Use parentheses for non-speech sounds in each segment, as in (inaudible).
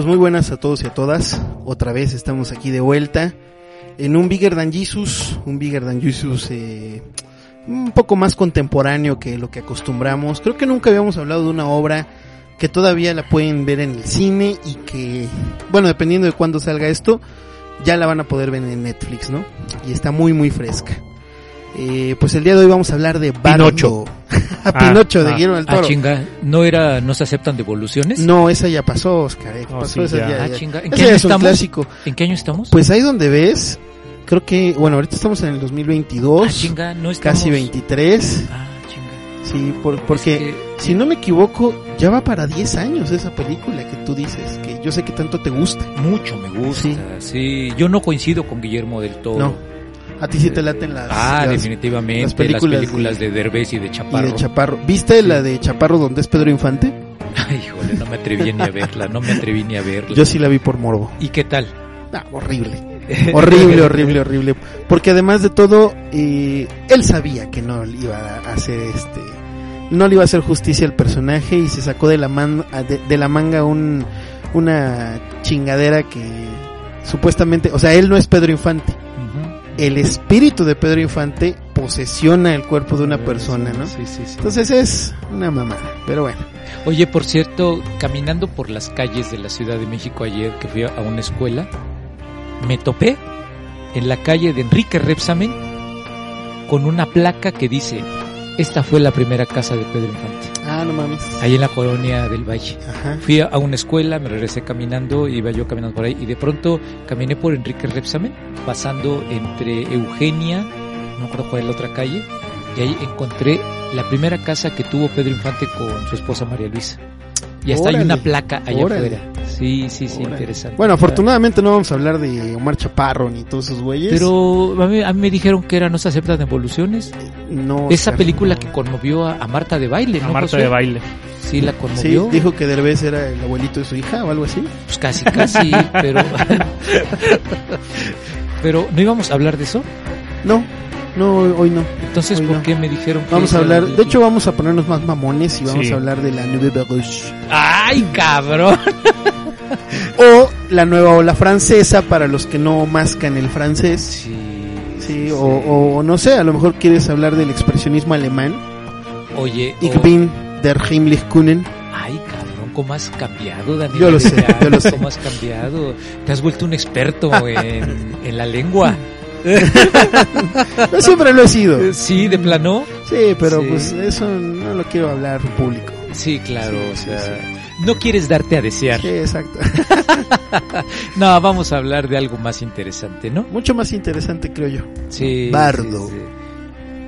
Pues muy buenas a todos y a todas. Otra vez estamos aquí de vuelta en un Bigger Than Jesus, un Bigger Than Jesus eh, un poco más contemporáneo que lo que acostumbramos. Creo que nunca habíamos hablado de una obra que todavía la pueden ver en el cine y que, bueno, dependiendo de cuándo salga esto, ya la van a poder ver en Netflix, ¿no? Y está muy, muy fresca. Eh, pues el día de hoy vamos a hablar de Bardo. Pinocho. (laughs) a Pinocho de ah, Guillermo del Ah, Toro. chinga, ¿no era, no se aceptan devoluciones? no, esa ya pasó, Oscar. eh, Oh, pasó sí, esa ya. ya- Ah, ya. chinga. ¿En qué año es estamos? clásico. ¿En qué año estamos? Pues ahí donde ves, creo que, bueno, ahorita estamos en el 2022, ah, chinga, no estamos... casi 23. Ah, chinga. Sí, por- porque Es que- si no me equivoco, ya va para 10 años esa película que tú dices, que yo sé que tanto te gusta. Mucho me gusta, Sí. sí. Yo no coincido con Guillermo del Toro. No. A ti sí te laten las, Ah, las- definitivamente. las Las películas películas, de- de, Derbez y de y Chaparro. de Chaparro. ¿Viste la de Chaparro donde es Pedro Infante? (laughs) Ay, híjole, no me atreví ni a verla, no me atreví ni a verla. Yo sí la vi por morbo. ¿Y qué tal? Ah, horrible. Horrible, horrible, horrible. Porque además de todo, eh, él sabía que no le iba a hacer este. No le iba a hacer justicia al personaje y se sacó de la, man, de, de la manga un, una chingadera que supuestamente. O sea, él no es Pedro Infante. El espíritu de Pedro Infante posesiona el cuerpo de una persona, ¿no? Sí, sí, sí. Entonces es una mamada. Pero bueno. Oye, por cierto, caminando por las calles de la Ciudad de México ayer que fui a una escuela, me topé en la calle de Enrique Repsamen con una placa que dice, esta fue la primera casa de Pedro Infante, Ah, no mames. ahí en la colonia del Valle. Ajá. Fui a una escuela, me regresé caminando, iba yo caminando por ahí y de pronto caminé por Enrique Repsamen, pasando entre Eugenia, no me acuerdo cuál es la otra calle, y ahí encontré la primera casa que tuvo Pedro Infante con su esposa María Luisa. Y hasta hay Órale, una placa allá órale. afuera. Sí, sí, sí, Órale. interesante. Bueno, afortunadamente no vamos a hablar de Omar Chaparro ni todos esos güeyes. Pero a mí, a mí me dijeron que era No se aceptan evoluciones. no. Esa Oscar. película que conmovió a, a Marta de baile, A ¿no? Marta Josué? de baile. Sí, la Sí, conmovió. dijo que Derbez era el abuelito de su hija o algo así. Pues casi, casi, pero... (laughs) pero, ¿no íbamos a hablar de eso? No, no, hoy no. Entonces, Hoy ¿por no. qué me dijeron que Vamos a hablar, de hecho vamos a ponernos más mamones y vamos Sí. a hablar de la Nouvelle Vague. ¡Ay, cabrón! (laughs) O la nueva ola francesa para los que no mascan el francés. Sí, Sí, o, o no sé, a lo mejor quieres hablar del expresionismo alemán. Oye, Ich o- bin der Heimlich Kuhnen. Ay, cabrón, ¿cómo has cambiado, Daniel? Yo lo sé, yo lo sé. ¿Cómo has cambiado? Te has vuelto un experto en, (laughs) en la lengua. (laughs) Yo siempre lo he sido. Sí, de plano. Sí, pero Sí. pues eso no lo quiero hablar público. Sí, claro, Sí, o sí, sea, no quieres darte a desear. Sí, exacto. (laughs) No, vamos a hablar de algo más interesante, ¿no? Mucho más interesante creo yo. Sí. Bardo. sí, sí.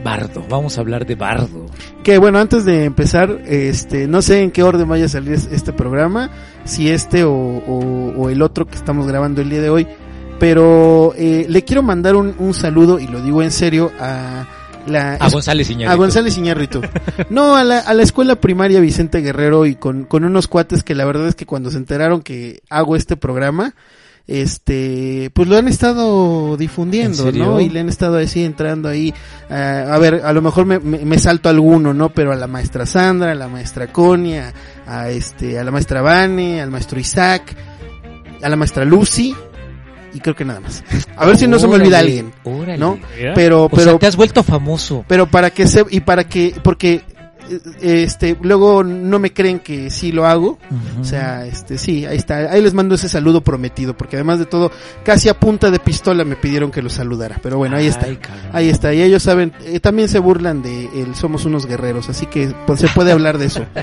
Bardo, vamos a hablar de Bardo. Que bueno, antes de empezar, este, no sé en qué orden vaya a salir es- este programa, si este o, o- o el otro que estamos grabando el día de hoy, pero eh, le quiero mandar un, un saludo, y lo digo en serio, a la... A González Iñárritu. a González Iñárritu. No, a la, a la escuela primaria Vicente Guerrero y con, con unos cuates que la verdad es que cuando se enteraron que hago este programa, este, pues lo han estado difundiendo. ¿no? Y le han estado así entrando ahí, ah, a ver, a lo mejor me, me, me salto alguno, ¿no? Pero a la maestra Sandra, a la maestra Conia, a este, a la maestra Vane, al maestro Isaac, a la maestra Lucy, y creo que nada más. A ver si no se me olvida alguien, órale. ¿no? Mira. Pero, O pero, sea, te has vuelto famoso. pero para que se, y para que, porque, este, luego no me creen que sí lo hago, o sea, este, sí, ahí está, ahí les mando ese saludo prometido, porque además de todo, casi a punta de pistola me pidieron que los saludara, pero bueno, ahí está. Cabrón. Ahí está, y ellos saben, eh, también se burlan de el somos unos guerreros, así que pues, se puede hablar de eso. (laughs)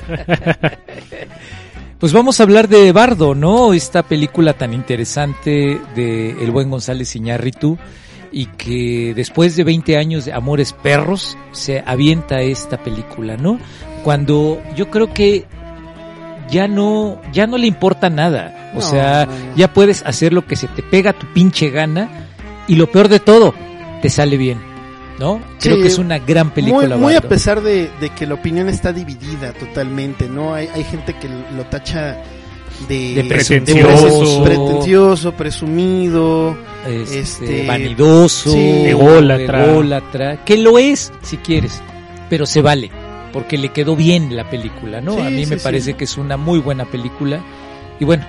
Pues vamos a hablar de Bardo, ¿no? Esta película tan interesante de el buen González Iñárritu y que después de 20 años de Amores Perros se avienta esta película, ¿no? Cuando yo creo que ya no, ya no le importa nada. O No, sea, no, ya puedes hacer lo que se te pega tu pinche gana y lo peor de todo, te sale bien, ¿no? Creo Sí, que es una gran Muy, película. muy a Waldo. pesar de, de que la opinión está dividida totalmente, ¿no? Hay, hay gente que lo tacha de, De pretencioso. pretencioso, presumido, este, este, vanidoso, sí. Ególatra. ególatra, que lo es, si quieres, pero se vale, porque le quedó bien la película, ¿no? Sí, a mí sí, me sí. parece que es una muy buena película. Y bueno,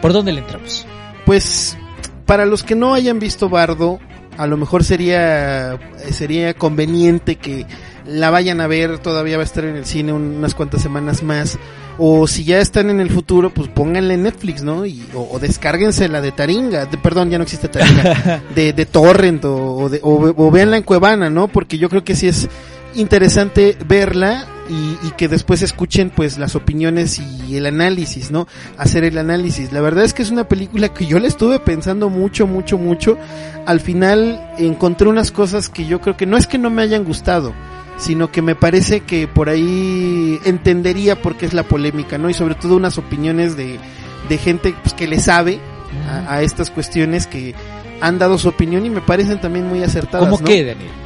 ¿por dónde le entramos? Pues para los que no hayan visto Bardo, a lo mejor sería sería conveniente que la vayan a ver, todavía va a estar en el cine un- unas cuantas semanas más. O si ya están en el futuro, pues pónganle en Netflix, ¿no? Y, o, o descárguense la de Taringa, de- perdón, ya no existe Taringa, (laughs) de, de Torrent o, o, de- o, o véanla en Cuevana, ¿no? Porque yo creo que sí es interesante verla y, y que después escuchen pues las opiniones y el análisis, ¿no? Hacer el análisis. La verdad es que es una película que yo la estuve pensando mucho, mucho, mucho. Al final encontré unas cosas que yo creo que no es que no me hayan gustado, sino que me parece que por ahí entendería por qué es la polémica, ¿no? Y sobre todo unas opiniones de, de gente pues, que le sabe a, a estas cuestiones que han dado su opinión y me parecen también muy acertadas. ¿Cómo ¿no? qué, Daniel?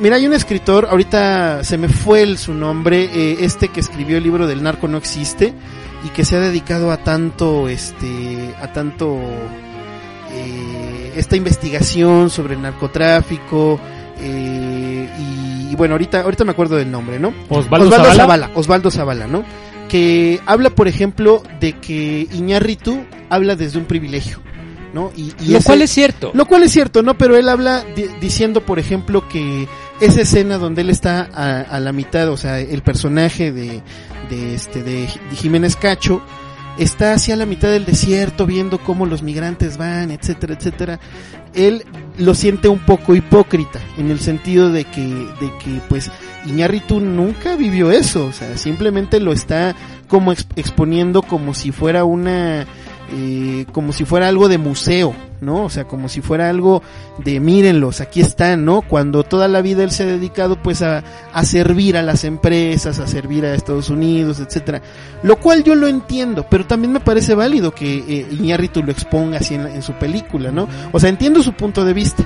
Mira, hay un escritor, ahorita se me fue el, su nombre, eh, este que escribió el libro del narco no existe y que se ha dedicado a tanto, este, a tanto, eh, esta investigación sobre el narcotráfico, eh, y, y bueno, ahorita, ahorita me acuerdo del nombre, ¿no? Osvaldo, Zavala. Zavala, Osvaldo Zavala, ¿no? Que habla, por ejemplo, de que Iñárritu habla desde un privilegio, ¿no? Y, y Lo ese- cual es cierto. lo cual es cierto, ¿no? Pero él habla di- diciendo, por ejemplo, que esa escena donde él está a, a la mitad, o sea, el personaje de, de este, de Ji- de Jiménez Cacho, está hacia la mitad del desierto viendo cómo los migrantes van, etcétera, etcétera. Él lo siente un poco hipócrita, en el sentido de que, de que, pues, Iñárritu nunca vivió eso, o sea, simplemente lo está como ex- exponiendo como si fuera una, eh, como si fuera algo de museo, ¿no? O sea, como si fuera algo de mírenlos, aquí están, ¿no? Cuando toda la vida él se ha dedicado pues a, servir a las empresas, a servir a Estados Unidos, etcétera. Lo cual yo lo entiendo, pero también me parece válido que eh, Iñárritu lo exponga así en, en su película, ¿no? O sea, entiendo su punto de vista.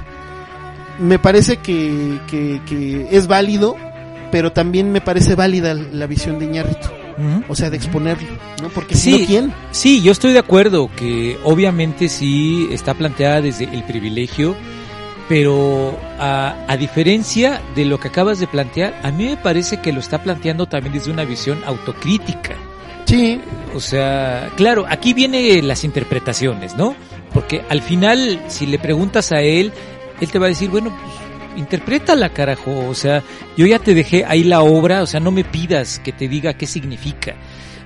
Me parece que, que, que es válido, pero también me parece válida la visión de Iñárritu. O sea, de exponerlo, ¿no? Porque si Sí. ¿quién? Sí, yo estoy de acuerdo que obviamente sí está planteada desde el privilegio, pero a, a diferencia de lo que acabas de plantear, a mí me parece que lo está planteando también desde una visión autocrítica. Sí, O sea, claro, aquí vienen las interpretaciones, ¿no? Porque al final, si le preguntas a él, él te va a decir, bueno, pues, interprétala, carajo. O sea, yo ya te dejé ahí la obra, o sea, no me pidas que te diga qué significa.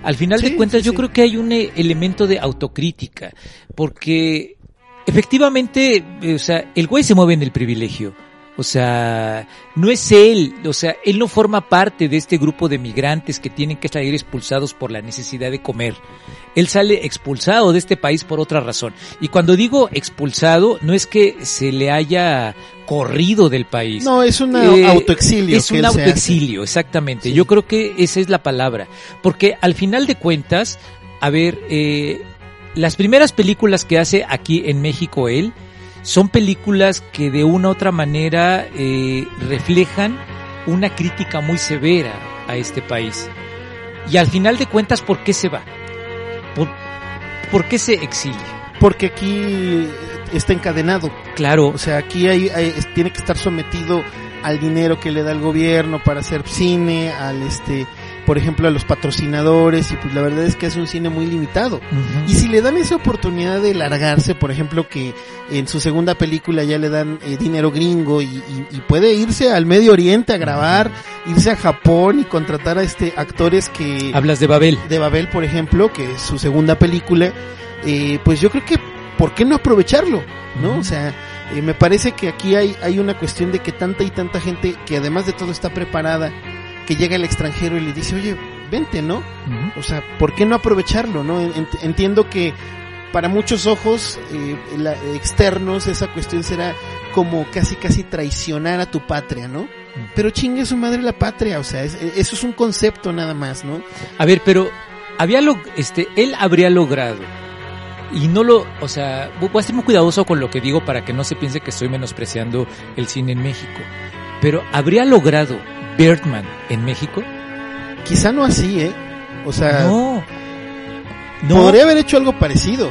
Al final Sí, de cuentas, sí, yo sí. creo que hay un eh, elemento de autocrítica, porque efectivamente, eh, o sea, el güey se mueve en el privilegio. O sea, no es él, o sea, él no forma parte de este grupo de migrantes que tienen que salir expulsados por la necesidad de comer. Él sale expulsado de este país por otra razón. Y cuando digo expulsado, no es que se le haya corrido del país. no, es un Eh, autoexilio. Es un autoexilio, exactamente. Sí. Yo creo que esa es la palabra. Porque al final de cuentas, a ver, eh, las primeras películas que hace aquí en México él son películas que de una u otra manera eh, reflejan una crítica muy severa a este país. Y al final de cuentas, ¿por qué se va? ¿Por, por qué se exilia? Porque aquí está encadenado. Claro, O sea, aquí hay, hay- tiene que estar sometido al dinero que le da el gobierno para hacer cine, al este, por ejemplo, a los patrocinadores y pues la verdad es que es un cine muy limitado. Y si le dan esa oportunidad de largarse, por ejemplo, que en su segunda película ya le dan eh, dinero gringo y, y- y puede irse al Medio Oriente a grabar, irse a Japón y contratar a este actores que hablas de Babel. de Babel, por ejemplo, que es su segunda película, eh, pues yo creo que ¿por qué no aprovecharlo? ¿No? O sea, eh, me parece que aquí hay, hay una cuestión de que tanta y tanta gente que además de todo está preparada, que llega al extranjero y le dice, oye, vente, ¿no? O sea, ¿por qué no aprovecharlo, no? Ent- Entiendo que para muchos ojos eh, la- externos esa cuestión será como casi casi traicionar a tu patria, ¿no? Pero chingue su madre la patria, o sea, es- eso es un concepto nada más, ¿no? A ver, pero había lo, este, él habría logrado y no lo, o sea, voy a ser muy cuidadoso con lo que digo para que no se piense que estoy menospreciando el cine en México. Pero habría logrado Birdman en México? Quizá no así, ¿eh? O sea, no. No. podría haber hecho algo parecido,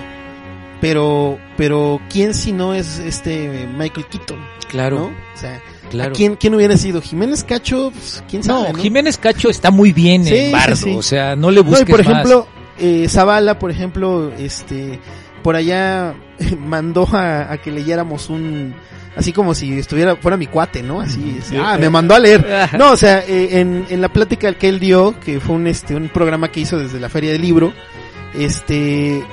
pero pero quién si no es este Michael Keaton, Claro, ¿no? O sea, claro. ¿a quién quién hubiera sido Jiménez Cacho? Pues, quién sabe, ¿no? Jiménez Cacho está muy bien Sí, en Bardo, sí, sí. o sea, no le No, y busques por más. ejemplo, eh, Zavala, por ejemplo, este, por allá (laughs) mandó a, a que leyéramos un, así como si estuviera, fuera mi cuate, ¿no? Así, Sí. ah, me mandó a leer. No, o sea, eh, en, en la plática que él dio, que fue un, este, un programa que hizo desde la Feria del Libro, este,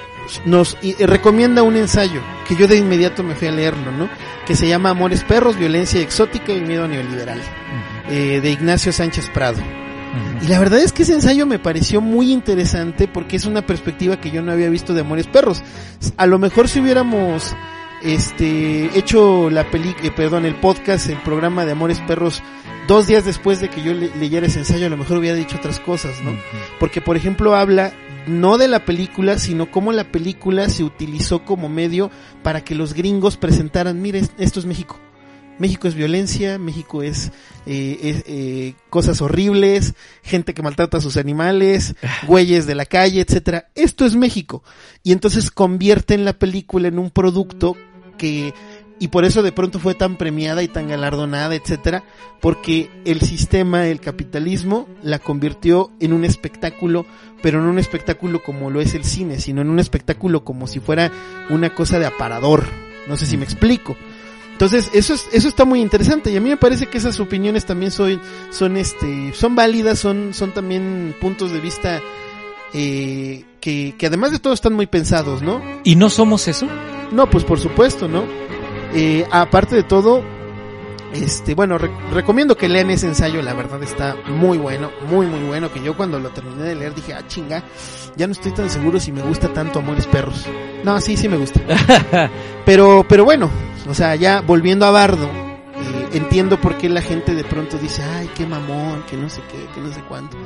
nos y- eh, recomienda un ensayo, que yo de inmediato me fui a leerlo, ¿no? Que se llama Amores Perros, Violencia Exótica y Miedo Neoliberal, eh, de Ignacio Sánchez Prado. Y la verdad es que ese ensayo me pareció muy interesante porque es una perspectiva que yo no había visto de Amores Perros. A lo mejor si hubiéramos este hecho la peli, eh, perdón, el podcast, el programa de Amores Perros dos días después de que yo le- leyera ese ensayo, a lo mejor hubiera dicho otras cosas, ¿no? Porque por ejemplo habla no de la película, sino cómo la película se utilizó como medio para que los gringos presentaran, mire, esto es México. México es violencia, México es, eh, es, eh, cosas horribles, gente que maltrata a sus animales, (laughs) güeyes de la calle, etcétera. Esto es México. Y entonces convierten la película en un producto que y por eso de pronto fue tan premiada y tan galardonada, etcétera, porque el sistema, el capitalismo, la convirtió en un espectáculo, pero no un espectáculo como lo es el cine, sino en un espectáculo como si fuera una cosa de aparador. No sé si me explico. Entonces, eso es, eso está muy interesante y a mí me parece que esas opiniones también son, son este, son válidas, son, son también puntos de vista eh, que, que además de todo están muy pensados, ¿no? ¿Y no somos eso? No, pues por supuesto, ¿no? Eh, aparte de todo, este, bueno, re- recomiendo que lean ese ensayo, la verdad está muy bueno, muy muy bueno, que yo cuando lo terminé de leer dije, ah, chinga, ya no estoy tan seguro si me gusta tanto Amores Perros. No, sí, sí me gusta. (laughs) Pero, pero bueno, o sea, ya volviendo a Bardo, eh, entiendo por qué la gente de pronto dice, ay, qué mamón, que no sé qué, que no sé cuánto.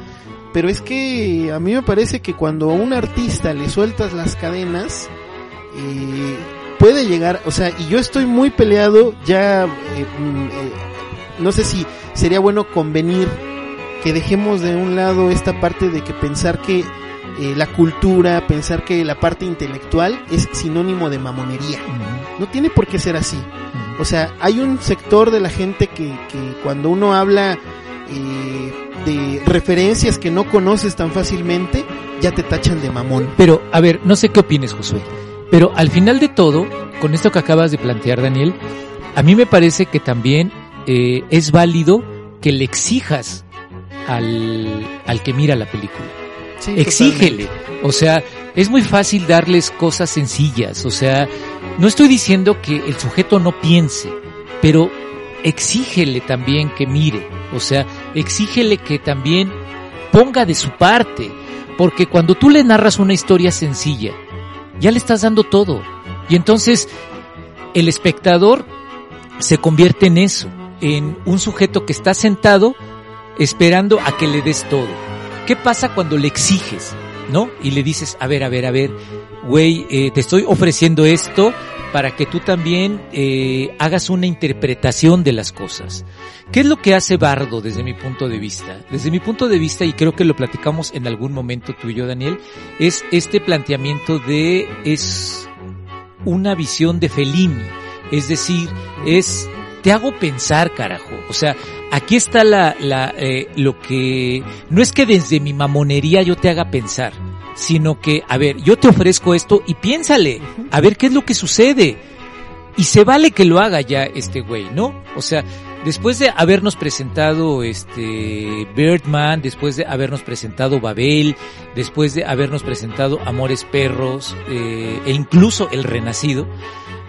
Pero es que a mí me parece que cuando a un artista le sueltas las cadenas, eh, puede llegar, o sea, y yo estoy muy peleado, ya, eh, mm, eh, no sé si sería bueno convenir que dejemos de un lado esta parte de que pensar que eh, la cultura, pensar que la parte intelectual es sinónimo de mamonería. No tiene por qué ser así. O sea, hay un sector de la gente que, que cuando uno habla eh, de referencias que no conoces tan fácilmente, ya te tachan de mamón. Pero, a ver, no sé qué opines, Josué. Pero al final de todo, con esto que acabas de plantear, Daniel, a mí me parece que también eh, es válido que le exijas al, al que mira la película. Sí, Exígele. O sea, es muy fácil darles cosas sencillas. O sea, no estoy diciendo que el sujeto no piense, pero exígele también que mire. O sea, exígele que también ponga de su parte. Porque cuando tú le narras una historia sencilla, ya le estás dando todo. Y entonces el espectador se convierte en eso, en un sujeto que está sentado esperando a que le des todo. ¿Qué pasa cuando le exiges, no? Y le dices, a ver, a ver, a ver, güey, eh, te estoy ofreciendo esto para que tú también eh, hagas una interpretación de las cosas. ¿Qué es lo que hace Bardo desde mi punto de vista? Desde mi punto de vista, y creo que lo platicamos en algún momento tú y yo, Daniel, es este planteamiento de, es una visión de Fellini. Es decir, es, te hago pensar, carajo. O sea, aquí está la, la, eh, lo que, no es que desde mi mamonería yo te haga pensar, sino que, a ver, yo te ofrezco esto y piénsale, a ver qué es lo que sucede. Y se vale que lo haga ya este güey, ¿no? O sea, después de habernos presentado este Birdman, después de habernos presentado Babel, después de habernos presentado Amores Perros, eh, e incluso El Renacido,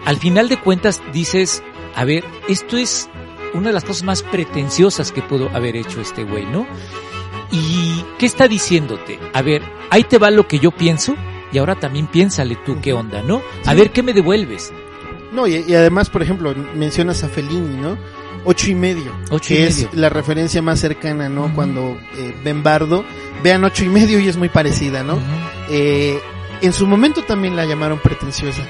al final de cuentas dices, a ver, esto es una de las cosas más pretenciosas que pudo haber hecho este güey, ¿no? ¿Y qué está diciéndote? A ver, ahí te va lo que yo pienso y ahora también piénsale tú qué onda, ¿no? A ver qué me devuelves. No, y, y además, por ejemplo, mencionas a Fellini, ¿no? Ocho y medio, Ocho y que medio. es la referencia más cercana, ¿no? Cuando eh, ven Bardo, vean ocho y medio y es muy parecida, ¿no? Eh, en su momento también la llamaron pretenciosa.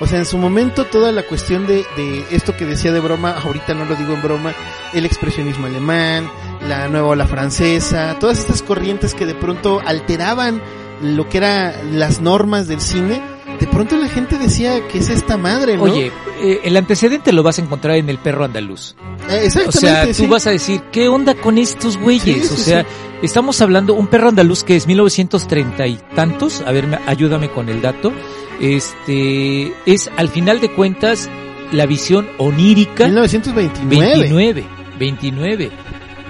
O sea, en su momento toda la cuestión de, de esto que decía de broma, ahorita no lo digo en broma, el expresionismo alemán, la nueva ola francesa, todas estas corrientes que de pronto alteraban lo que eran las normas del cine, de pronto la gente decía que es esta madre, ¿no? Oye, eh, el antecedente lo vas a encontrar en el perro andaluz. Eh, O exactamente, sea, tú sí. vas a decir, ¿qué onda con estos güeyes? Sí, o sí, sea, estamos hablando, un perro andaluz que es 1930 y tantos, a ver, me- ayúdame con el dato, este, es al final de cuentas la visión onírica 1929. 29, 29.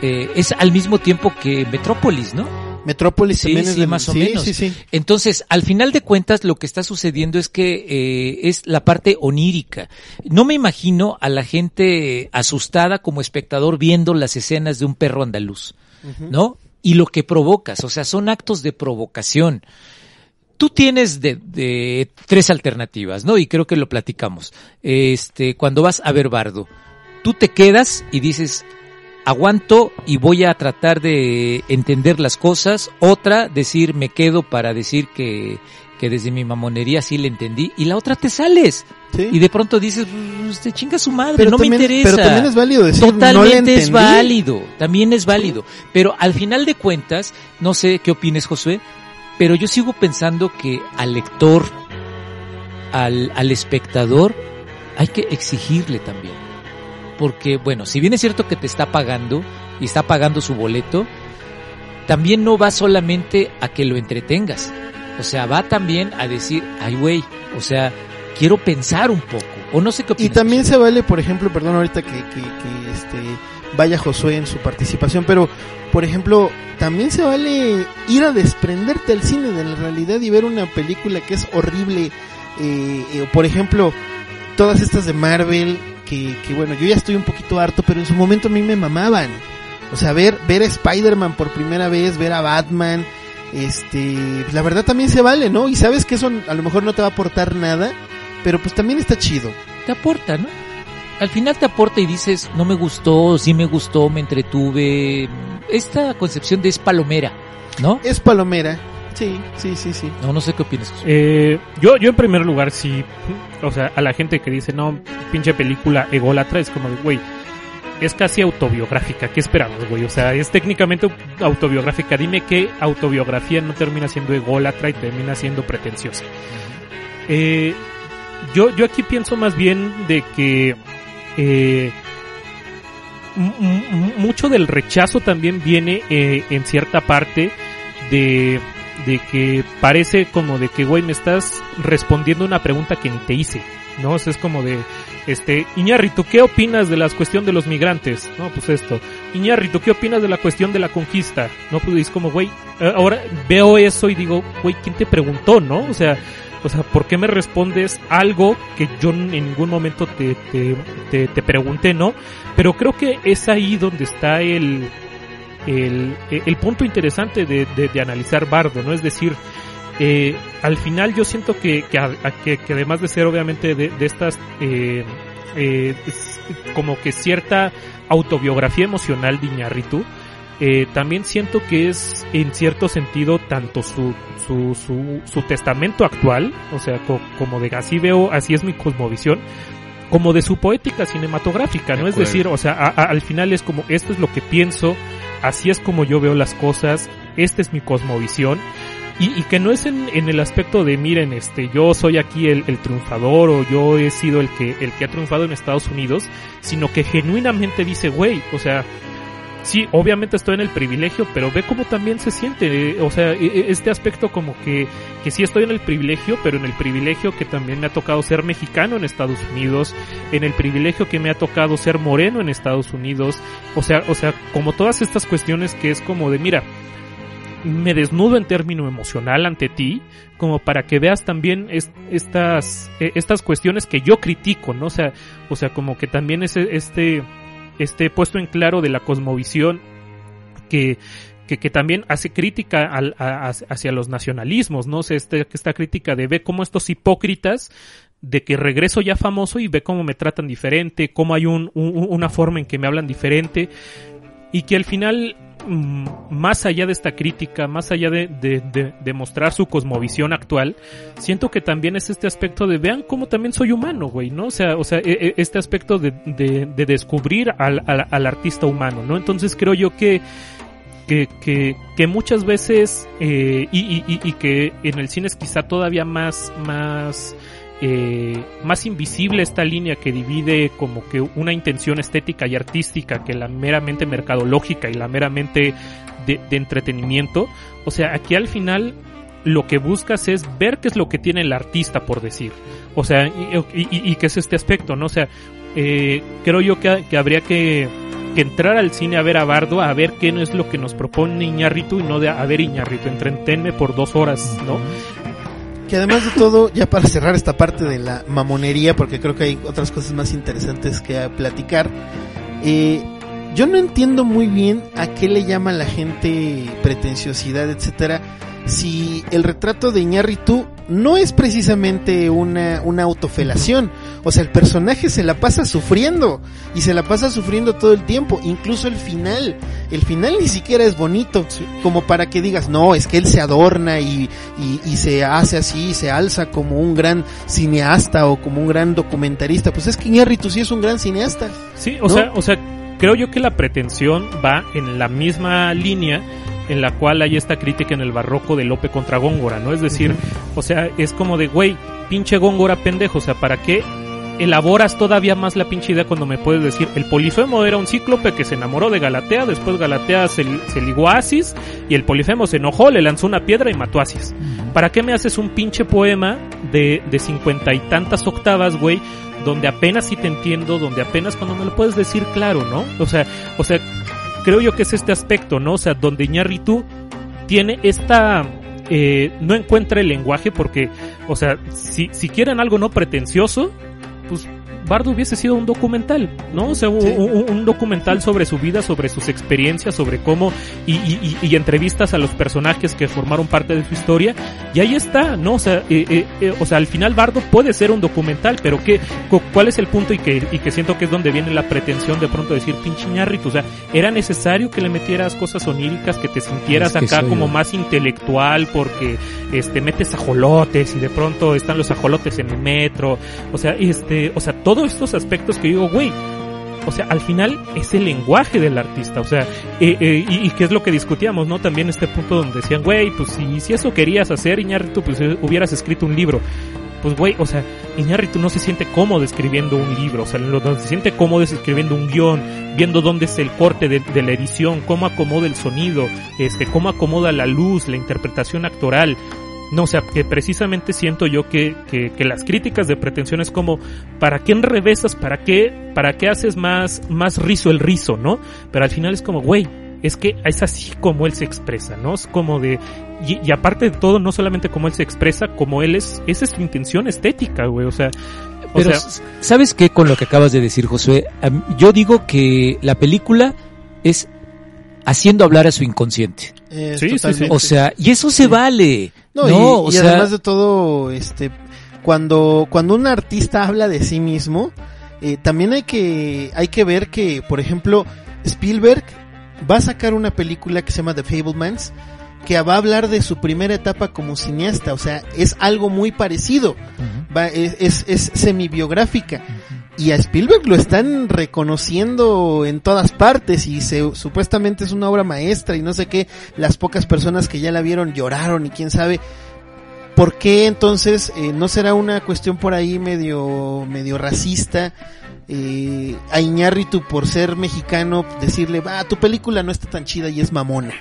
Eh, es al mismo tiempo que Metrópolis, ¿no? Metrópolis Sí, también es sí, más o sí, menos. Entonces, al final de cuentas, lo que está sucediendo es que eh, es la parte onírica. No me imagino a la gente asustada como espectador viendo las escenas de un perro andaluz. ¿no? Y lo que provocas, o sea, son actos de provocación. Tú tienes de, de tres alternativas, ¿no? Y creo que lo platicamos. Este, cuando vas a ver Bardo, tú te quedas y dices, aguanto y voy a tratar de entender las cosas. Otra, decir, me quedo para decir que, que desde mi mamonería sí le entendí. Y la otra te sales. Sí. Y de pronto dices, "Pues, te chinga su madre, Pero no también- me interesa. Pero también es válido decir, no le Totalmente es entendí. válido, también es válido. Pero al final de cuentas, no sé qué opines Josué, pero yo sigo pensando que al lector, al, al espectador, hay que exigirle también. Porque, bueno, si bien es cierto que te está pagando y está pagando su boleto, también no va solamente a que lo entretengas. O sea, va también a decir, ay güey, o sea, quiero pensar un poco. O no sé qué Y opinas. también Josué. se vale, por ejemplo, perdón ahorita que, que, que, este vaya Josué en su participación, pero por ejemplo, también se vale ir a desprenderte al cine de la realidad y ver una película que es horrible. Eh, eh, por ejemplo, todas estas de Marvel, que, que bueno, yo ya estoy un poquito harto, pero en su momento a mí me mamaban. O sea, ver, ver a Spider-Man por primera vez, ver a Batman, este, la verdad también se vale, ¿no? Y sabes que eso a lo mejor no te va a aportar nada, pero pues también está chido. te aporta, ¿no? Al final te aporta y dices, no me gustó, sí me gustó, me entretuve. Esta concepción de es palomera, ¿no? Es palomera. Sí, sí, sí, sí. No, no sé qué opinas. Eh, yo, yo en primer lugar sí, o sea, a la gente que dice, no, pinche película ególatra, es como de, güey, es casi autobiográfica, ¿qué esperamos, güey? O sea, es técnicamente autobiográfica. Dime qué autobiografía no termina siendo ególatra y termina siendo pretenciosa. Eh, yo, yo aquí pienso más bien de que eh, mucho del rechazo también viene eh, en cierta parte de, de que parece como de que, güey, me estás respondiendo una pregunta que ni te hice, ¿no? O es como de, este, Iñárritu, ¿qué opinas de la cuestión de los migrantes? No, pues esto. Iñárritu, ¿qué opinas de la cuestión de la conquista? No, pues es como, güey, eh, ahora veo eso y digo, güey, ¿quién te preguntó, no? O sea, o sea, ¿por qué me respondes algo que yo en ningún momento te, te, te, te pregunté, no? Pero creo que es ahí donde está el, el, el punto interesante de, de, de analizar Bardo, ¿no? Es decir, eh, al final yo siento que, que, que, que además de ser obviamente de, de estas, eh, eh, es como que cierta autobiografía emocional de Iñárritu, eh, también siento que es en cierto sentido tanto su, su, su, su testamento actual, o sea, co- como de así veo, así es mi cosmovisión, como de su poética cinematográfica, ¿no? Es decir, o sea, a- a- al final es como, esto es lo que pienso, así es como yo veo las cosas, esta es mi cosmovisión, y, que no es en, en el aspecto de, miren, este, yo soy aquí el, el triunfador o yo he sido el que, el que ha triunfado en Estados Unidos, sino que genuinamente dice, güey, o sea, sí, obviamente estoy en el privilegio, pero ve cómo también se siente, eh, o sea, e- e- este aspecto como que, que sí estoy en el privilegio, pero en el privilegio que también me ha tocado ser mexicano en Estados Unidos, en el privilegio que me ha tocado ser moreno en Estados Unidos, o sea, o sea, como todas estas cuestiones que es como de, mira, me desnudo en término emocional ante ti, como para que veas también es- estas, eh, estas cuestiones que yo critico, ¿no? O sea, o sea, como que también ese, este, este puesto en claro de la cosmovisión que, que, también hace crítica al, a- hacia los nacionalismos, ¿no? O sea, este- esta crítica de ve cómo estos hipócritas de que regreso ya famoso y ve cómo me tratan diferente, cómo hay un, un- una forma en que me hablan diferente y que al final más allá de esta crítica, más allá de, de, de- de mostrar su cosmovisión actual, siento que también es este aspecto de vean cómo también soy humano, güey, ¿no? O sea, o sea, e- e- este aspecto de, de, de descubrir al, al, al artista humano, ¿no? Entonces creo yo que que, que, que muchas veces eh, y, y- y que en el cine es quizá todavía más más eh, más invisible esta línea que divide como que una intención estética y artística que la meramente mercadológica y la meramente de, de entretenimiento. O sea aquí al final lo que buscas es ver qué es lo que tiene el artista por decir. O sea y, y, y- qué es este aspecto no o sea eh, creo yo que, que habría que que entrar al cine a ver a Bardo, a ver qué no es lo que nos propone Iñarritu y no de a ver Iñarritu, entretenme por dos horas, ¿no? Que además de todo, ya para cerrar esta parte de la mamonería, porque creo que hay otras cosas más interesantes que platicar, eh, yo no entiendo muy bien a qué le llama la gente pretenciosidad, etcétera, si el retrato de Iñárritu no es precisamente una, una autofelación. O sea, el personaje se la pasa sufriendo y se la pasa sufriendo todo el tiempo, incluso el final. El final ni siquiera es bonito, como para que digas, no, es que él se adorna y, y, y se hace así, se alza como un gran cineasta o como un gran documentarista. Pues es que Iñárritu sí es un gran cineasta. Sí, o ¿No? sea, o sea, creo yo que la pretensión va en la misma línea en la cual hay esta crítica en el barroco de Lope contra Góngora, ¿no? Es decir, o sea, es como de, güey, pinche Góngora pendejo, o sea, ¿para qué elaboras todavía más la pinche idea cuando me puedes decir, el Polifemo era un cíclope que se enamoró de Galatea, después Galatea se, se ligó a Asis y el Polifemo se enojó, le lanzó una piedra y mató a Asis. ¿Para qué me haces un pinche poema de de cincuenta y tantas octavas, güey? Donde apenas si te entiendo, donde apenas cuando me lo puedes decir claro, ¿no? O sea, o sea, creo yo que es este aspecto, ¿no? O sea, donde Iñárritu tiene esta eh, no encuentra el lenguaje porque, o sea, si, si quieren algo no pretencioso, pues Bardo hubiese sido un documental, ¿no? O sea, un, Sí. un- un documental sobre su vida, sobre sus experiencias, sobre cómo, y, y- y- entrevistas a los personajes que formaron parte de su historia, y ahí está, ¿no? O sea, eh, eh, eh, o sea, al final Bardo puede ser un documental, pero ¿qué, cu- ¿cuál es el punto? Y que, y que siento que es donde viene la pretensión de pronto decir, pinche ñarrito, o sea, era necesario que le metieras cosas oníricas, que te sintieras Es que acá como yo. más intelectual, porque este metes ajolotes y de pronto están los ajolotes en el metro, o sea, este, o sea, todos estos aspectos que digo, güey, o sea, al final es el lenguaje del artista, o sea, eh, eh, y, y que es lo que discutíamos, ¿no? También este punto donde decían, güey, pues si, si eso querías hacer, Iñárritu, pues eh, hubieras escrito un libro. Pues güey, o sea, Iñárritu no se siente cómodo escribiendo un libro, o sea, no se siente cómodo es escribiendo un guion, viendo dónde es el corte de, de la edición, cómo acomoda el sonido, este, cómo acomoda la luz, la interpretación actoral. No, o sea, que precisamente siento yo que, que, que las críticas de pretensión es como, ¿para qué enrevesas? ¿Para qué, para qué haces más, más rizo el rizo, no? Pero al final es como, güey, es que es así como él se expresa, ¿no? Es como de, y, y aparte de todo, no solamente como él se expresa, como él es, esa es su intención estética, güey, o sea, o Pero, sea, ¿sabes qué con lo que acabas de decir, Josué? Yo digo que la película es haciendo hablar a su inconsciente. Eh, Sí, sí, sí. O sea, y eso se vale. No, No, y, o y sea, además de todo, este, cuando, cuando un artista habla de sí mismo, eh, también hay que, hay que ver que, por ejemplo, Spielberg va a sacar una película que se llama The Fablemans, que va a hablar de su primera etapa como cineasta, o sea, es algo muy parecido, va, es, es, es semi-biográfica. ujú. Y a Spielberg lo están reconociendo en todas partes y se, supuestamente es una obra maestra y no sé qué, las pocas personas que ya la vieron lloraron y quién sabe. ¿Por qué entonces eh, no será una cuestión por ahí medio, medio racista? Eh, a Iñárritu por ser mexicano decirle, va, tu película no está tan chida y es mamona.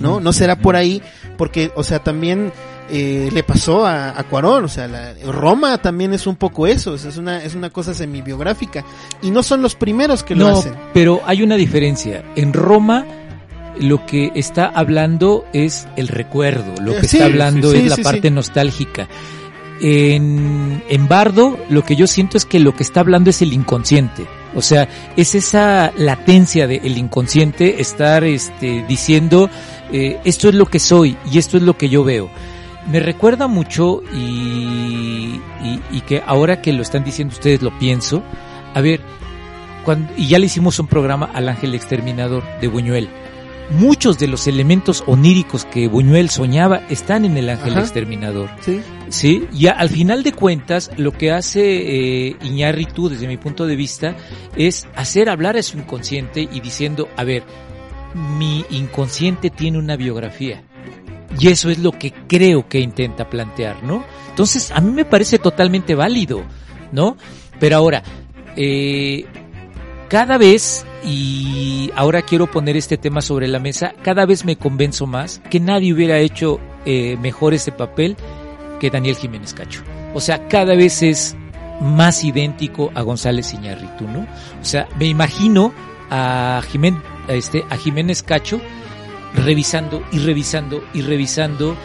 ¿no? No será por ahí, porque, o sea, también eh, le pasó a, a Cuarón, o sea, la, Roma también es un poco eso, es una, es una cosa semi-biográfica, y no son los primeros que lo no, hacen. pero hay una diferencia. En Roma lo que está hablando es el recuerdo, lo Eh, que sí, está hablando sí, es la parte nostálgica. En, en Bardo lo que yo siento es que lo que está hablando es el inconsciente. O sea, es esa latencia del inconsciente estar este, diciendo, eh, esto es lo que soy y esto es lo que yo veo. Me recuerda mucho y, y, y que ahora que lo están diciendo ustedes lo pienso. A ver, cuando, y ya le hicimos un programa al ángel exterminador de Buñuel. Muchos de los elementos oníricos que Buñuel soñaba están en el ángel Ajá. exterminador. Sí. Sí, y a- al final de cuentas, lo que hace eh, Iñárritu, desde mi punto de vista, es hacer hablar a su inconsciente y diciendo, a ver, mi inconsciente tiene una biografía. Y eso es lo que creo que intenta plantear, ¿no? Entonces, a mí me parece totalmente válido, ¿no? Pero ahora, eh, cada vez, y ahora quiero poner este tema sobre la mesa, cada vez me convenzo más que nadie hubiera hecho eh, mejor ese papel que Daniel Jiménez Cacho. O sea, cada vez es más idéntico a González Iñárritu, ¿no? O sea, me imagino a, a este, a Jiménez Cacho revisando y revisando y revisando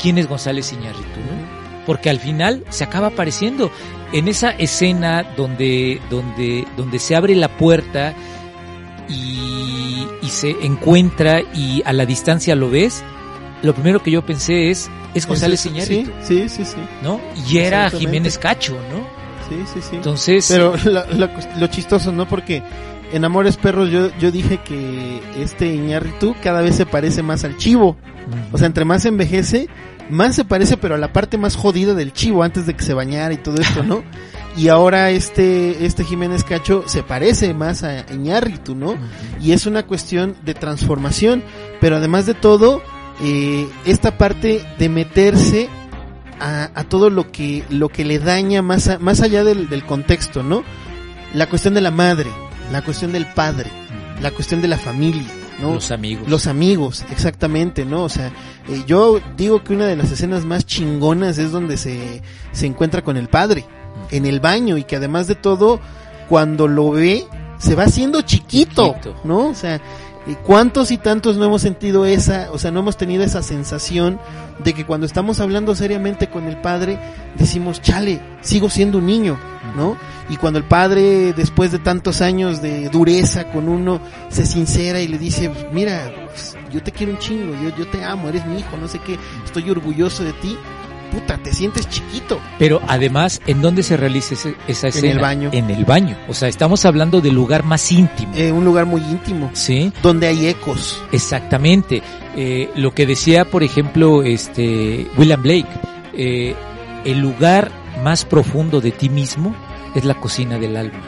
quién es González Iñárritu, ¿no? Porque al final se acaba apareciendo en esa escena donde, donde, donde se abre la puerta y, y se encuentra y a la distancia lo ves, lo primero que yo pensé es, es González Sí, Iñárritu, Sí, sí, sí. ¿no? Y era. Jiménez Cacho, ¿no? Sí, sí, sí. Entonces, Pero (laughs) lo, lo- lo chistoso, ¿no? Porque en Amores Perros yo, yo dije que este Iñárritu cada vez se parece más al chivo. O sea, entre más envejece, más se parece, pero a la parte más jodida del chivo antes de que se bañara y todo esto, ¿no? (laughs) Y ahora este, este Jiménez Cacho se parece más a Iñárritu, ¿no? Y es una cuestión de transformación, pero además de todo, eh, esta parte de meterse a, a todo lo que, lo que le daña más, a- más allá del, del contexto, ¿no? La cuestión de la madre, la cuestión del padre, la cuestión de la familia, ¿no? los amigos. Los amigos, exactamente, ¿no? O sea, eh, yo digo que una de las escenas más chingonas es donde se, se encuentra con el padre, en el baño, y que además de todo, cuando lo ve, se va haciendo chiquito, Chiquito. ¿no? O sea, ¿y ¿cuántos y tantos no hemos sentido esa, o sea, no hemos tenido esa sensación de que cuando estamos hablando seriamente con el padre, decimos, chale, sigo siendo un niño, ¿no? Y cuando el padre, después de tantos años de dureza con uno, se sincera y le dice, mira, pues, yo te quiero un chingo, yo, yo te amo, eres mi hijo, no sé qué, estoy orgulloso de ti, puta, te sientes chiquito. Pero además, ¿en dónde se realiza ese- esa En escena? el baño. En el baño. O sea, estamos hablando del lugar más íntimo. Eh, un lugar muy íntimo, ¿Sí? donde hay ecos. Exactamente. Eh, lo que decía, por ejemplo, este William Blake, eh, el lugar más profundo de ti mismo es la cocina del alma,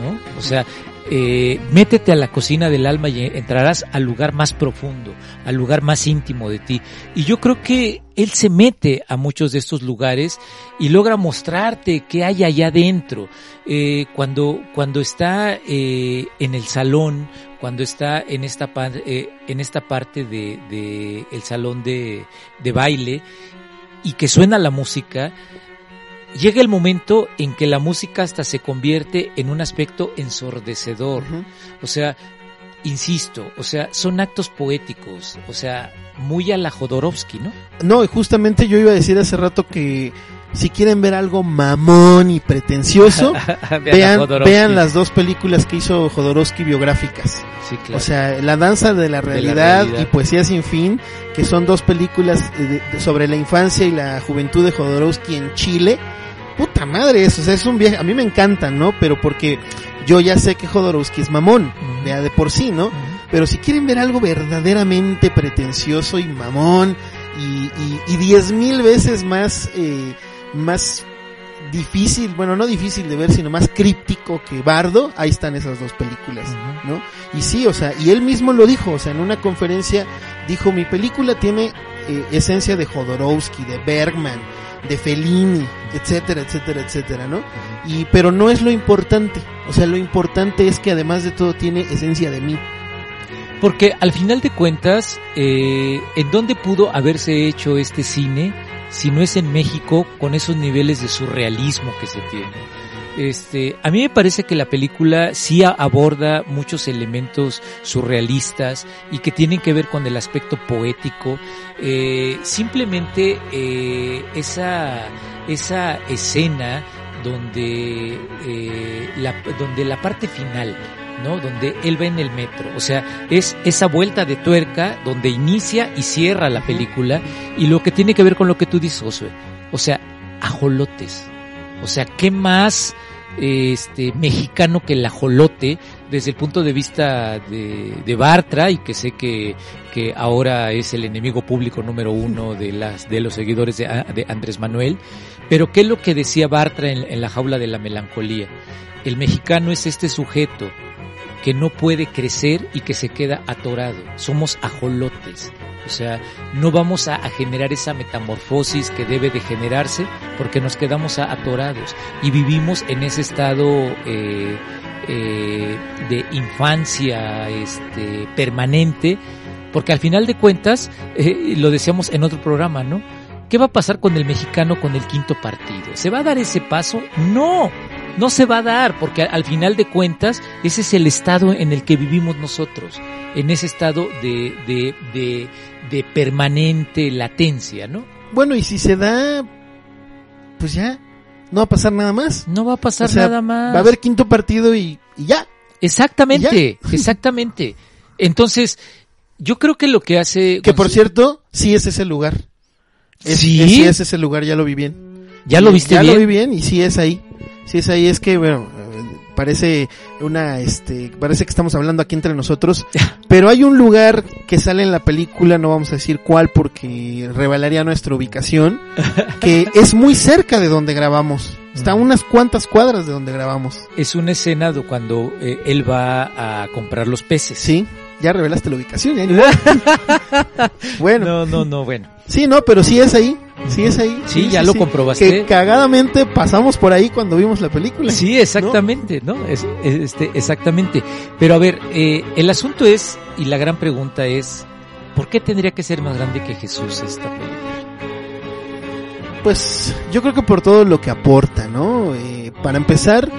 ¿no? O sea, eh, métete a la cocina del alma y entrarás al lugar más profundo, al lugar más íntimo de ti. Y yo creo que él se mete a muchos de estos lugares y logra mostrarte qué hay allá adentro. Eh, cuando, cuando está eh, en el salón, cuando está en esta, eh, en esta parte de, de el salón de, de baile y que suena la música, llega el momento en que la música hasta se convierte en un aspecto ensordecedor. O sea, insisto, o sea, son actos poéticos, o sea, muy a la Jodorowsky, ¿no? No, y justamente yo iba a decir hace rato que si quieren ver algo mamón y pretencioso, (laughs) vean, vean las dos películas que hizo Jodorowsky biográficas. Sí, claro. O sea, La danza de la realidad, realidad. y Poesía sin fin, que son dos películas de- de- sobre la infancia y la juventud de Jodorowsky en Chile. Puta madre, eso, o sea, es un viaje, a mí me encantan, ¿no? Pero porque yo ya sé que Jodorowsky es mamón, ya de por sí, ¿no? Pero si quieren ver algo verdaderamente pretencioso y mamón y, y, y diez mil veces más, eh, más difícil, bueno, no difícil de ver, sino más críptico que Bardo, ahí están esas dos películas. ¿no? Y sí, o sea, y él mismo lo dijo, o sea, en una conferencia dijo, mi película tiene eh, esencia de Jodorowsky, de Bergman, de Fellini, etcétera, etcétera, etcétera, ¿no? Y, pero no es lo importante, o sea, lo importante es que además de todo tiene esencia de mí. Porque al final de cuentas, eh, ¿en dónde pudo haberse hecho este cine si no es en México con esos niveles de surrealismo que se tiene? Este, a mí me parece que la película sí aborda muchos elementos surrealistas y que tienen que ver con el aspecto poético. Eh, simplemente eh, esa, esa escena donde, eh, la, donde la parte final, ¿no? Donde él va en el metro. O sea, es esa vuelta de tuerca donde inicia y cierra la película y lo que tiene que ver con lo que tú dices, Josué. O sea, ajolotes. O sea, ¿qué más este mexicano que el ajolote desde el punto de vista de, Bartra y que sé que, que ahora es el enemigo público número uno de los seguidores de, Andrés Manuel. Pero qué es lo que decía Bartra en la jaula de la melancolía el mexicano es este sujeto que no puede crecer y que se queda atorado. Somos ajolotes o sea, no vamos a, generar esa metamorfosis que debe de generarse porque nos quedamos atorados y vivimos en ese estado eh, eh, de infancia este, permanente, porque al final de cuentas, eh, lo decíamos en otro programa, ¿no? ¿Qué va a pasar con el mexicano con el quinto partido? ¿Se va a dar ese paso? No, no se va a dar, porque al final de cuentas ese es el estado en el que vivimos nosotros, en ese estado de, de permanente latencia, ¿no? Bueno, y si se da, pues ya, no va a pasar nada más. No va a pasar O sea, nada más. Va a haber quinto partido y, y ya. Exactamente, (laughs) (laughs) exactamente. Entonces, yo creo que lo que hace... Que por cierto, sí es ese lugar. Es, ¿Sí? es- sí es ese lugar, ya lo vi bien. ¿Ya lo viste ya bien? lo vi bien y sí es ahí. Sí es ahí, es que, bueno, parece una, este, parece que estamos hablando aquí entre nosotros, (laughs) pero hay un lugar que sale en la película, no vamos a decir cuál porque revelaría nuestra ubicación, (laughs) que es muy cerca de donde grabamos. Está a unas cuantas cuadras de donde grabamos. Es una escena de cuando eh, él va a comprar los peces. Sí, ya revelaste la ubicación. ya ni (laughs) bueno, No, no, no, bueno. sí, no, pero sí es ahí. Sí es ahí. Sí, ya lo comprobaste. Que cagadamente pasamos por ahí cuando vimos la película. Sí, exactamente, ¿no? Es, es- este, exactamente. Pero a ver, eh, el asunto es, y la gran pregunta es, ¿por qué tendría que ser más grande que Jesús esta película? Pues yo creo que por todo lo que aporta, ¿no? Eh, para empezar,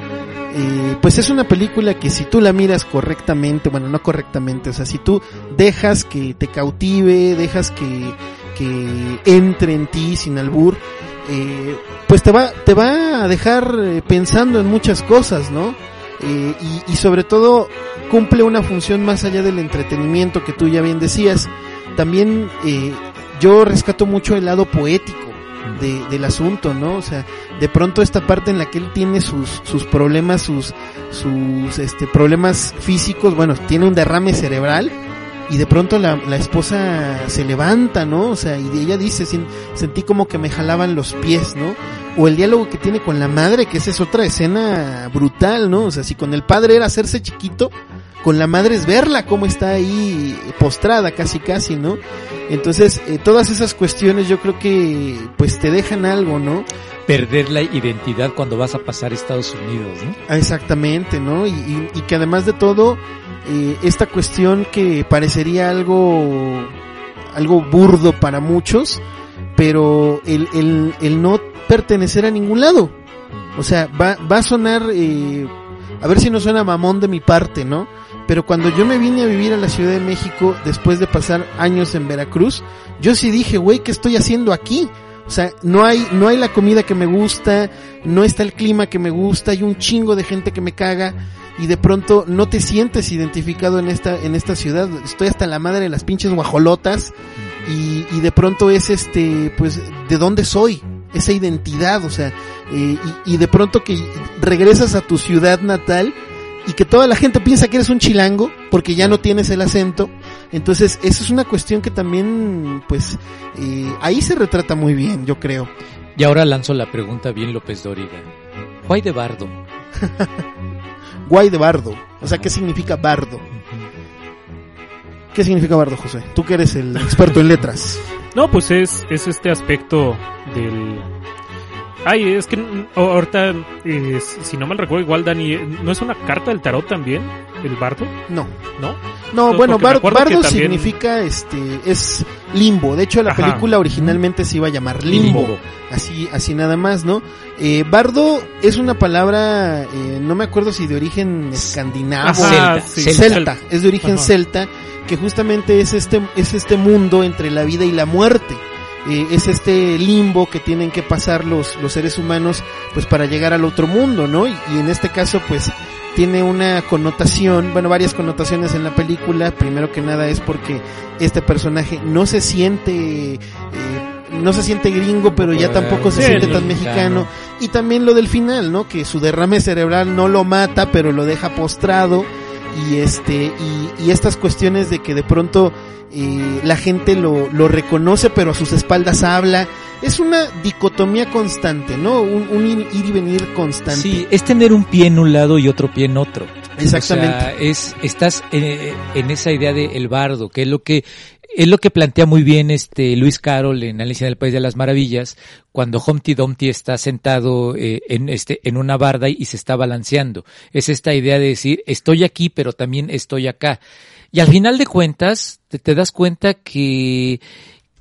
eh, pues es una película que si tú la miras correctamente, bueno, no correctamente, o sea, si tú dejas que te cautive, dejas que, que entre en ti sin albur, eh, pues te va, te va a dejar eh, pensando en muchas cosas, ¿no? Eh, y, y sobre todo cumple una función más allá del entretenimiento que tú ya bien decías. También yo rescato mucho el lado poético de, del asunto, ¿no? O sea, de pronto esta parte en la que él tiene sus, sus problemas, sus, sus este, problemas físicos, bueno, tiene un derrame cerebral y de pronto la, la esposa se levanta, ¿no? O sea, y ella dice, "Sin- sentí como que me jalaban los pies, ¿no? O el diálogo que tiene con la madre, que esa es otra escena brutal, ¿no? O sea, si con el padre era hacerse chiquito, con la madre es verla cómo está ahí postrada casi casi, ¿no? Entonces, eh, todas esas cuestiones yo creo que pues te dejan algo, ¿no? Perder la identidad cuando vas a pasar a Estados Unidos, ¿no? Ah, Exactamente, ¿no? Y, y- y que además de todo, eh, esta cuestión que parecería algo, algo burdo para muchos, pero el, el, el no pertenecer a ningún lado. O sea, va, va a sonar, eh, a ver si no suena mamón de mi parte, ¿no? Pero cuando yo me vine a vivir a la Ciudad de México después de pasar años en Veracruz, yo sí dije, güey, ¿qué estoy haciendo aquí? O sea, no hay, no hay la comida que me gusta, no está el clima que me gusta, hay un chingo de gente que me caga y de pronto no te sientes identificado en esta, en esta ciudad. Estoy hasta la madre de las pinches guajolotas y, y de pronto es este, pues, ¿de dónde soy? Esa identidad, o sea, eh, y, y de pronto que regresas a tu ciudad natal y que toda la gente piensa que eres un chilango porque ya no tienes el acento. Entonces, eso es una cuestión que también, pues, eh, ahí se retrata muy bien, yo creo. Y ahora lanzo la pregunta bien López Dóriga. ¿Why de Bardo? (laughs) Guay de bardo. O sea, ¿qué significa bardo? ¿Qué significa bardo, José? Tú que eres el experto en letras. No, pues es, es este aspecto del... Ay, es que mm, ahorita, eh, si no me recuerdo, igual Dani, eh, ¿no es una carta del tarot también? ¿El bardo? No. ¿No? No, No, bueno, bar- bardo también- significa, este, es limbo. De hecho, la Ajá. película originalmente se iba a llamar limbo. Así, así nada más, ¿no? Eh, bardo es una palabra, eh, no me acuerdo si de origen escandinavo. Ajá, Celta, sí, celta. celta, es de origen Ajá. celta, que justamente es este, es este mundo entre la vida y la muerte. Eh, es este limbo que tienen que pasar los, los seres humanos pues para llegar al otro mundo, ¿no? Y, y en este caso pues tiene una connotación, bueno, varias connotaciones en la película. Primero que nada es porque este personaje no se siente, eh, no se siente gringo, pero ya tampoco se siente tan mexicano. Y también lo del final, ¿no? Que su derrame cerebral no lo mata, pero lo deja postrado. Y este, y, y estas cuestiones de que de pronto eh, la gente lo, lo reconoce, pero a sus espaldas habla. Es una dicotomía constante, ¿no? Un, un ir y venir constante. Sí, es tener un pie en un lado y otro pie en otro. Exactamente. O sea, es, estás eh, en esa idea de el bardo, que es lo que es lo que plantea muy bien este Luis Carroll en Alicia en el País de las Maravillas, cuando Humpty Dumpty está sentado eh, en este en una barda y, se está balanceando. Es esta idea de decir estoy aquí, pero también estoy acá. Y al final de cuentas te, te das cuenta que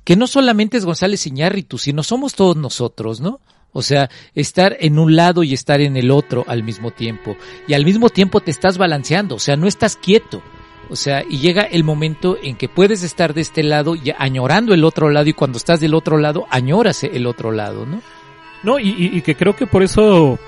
que no solamente es González Iñárritu, sino somos todos nosotros, ¿no? O sea, estar en un lado y estar en el otro al mismo tiempo. Y al mismo tiempo te estás balanceando, o sea, no estás quieto. O sea, y llega el momento en que puedes estar de este lado y añorando el otro lado y cuando estás del otro lado, añoras el otro lado, ¿no? No, y, que creo que por eso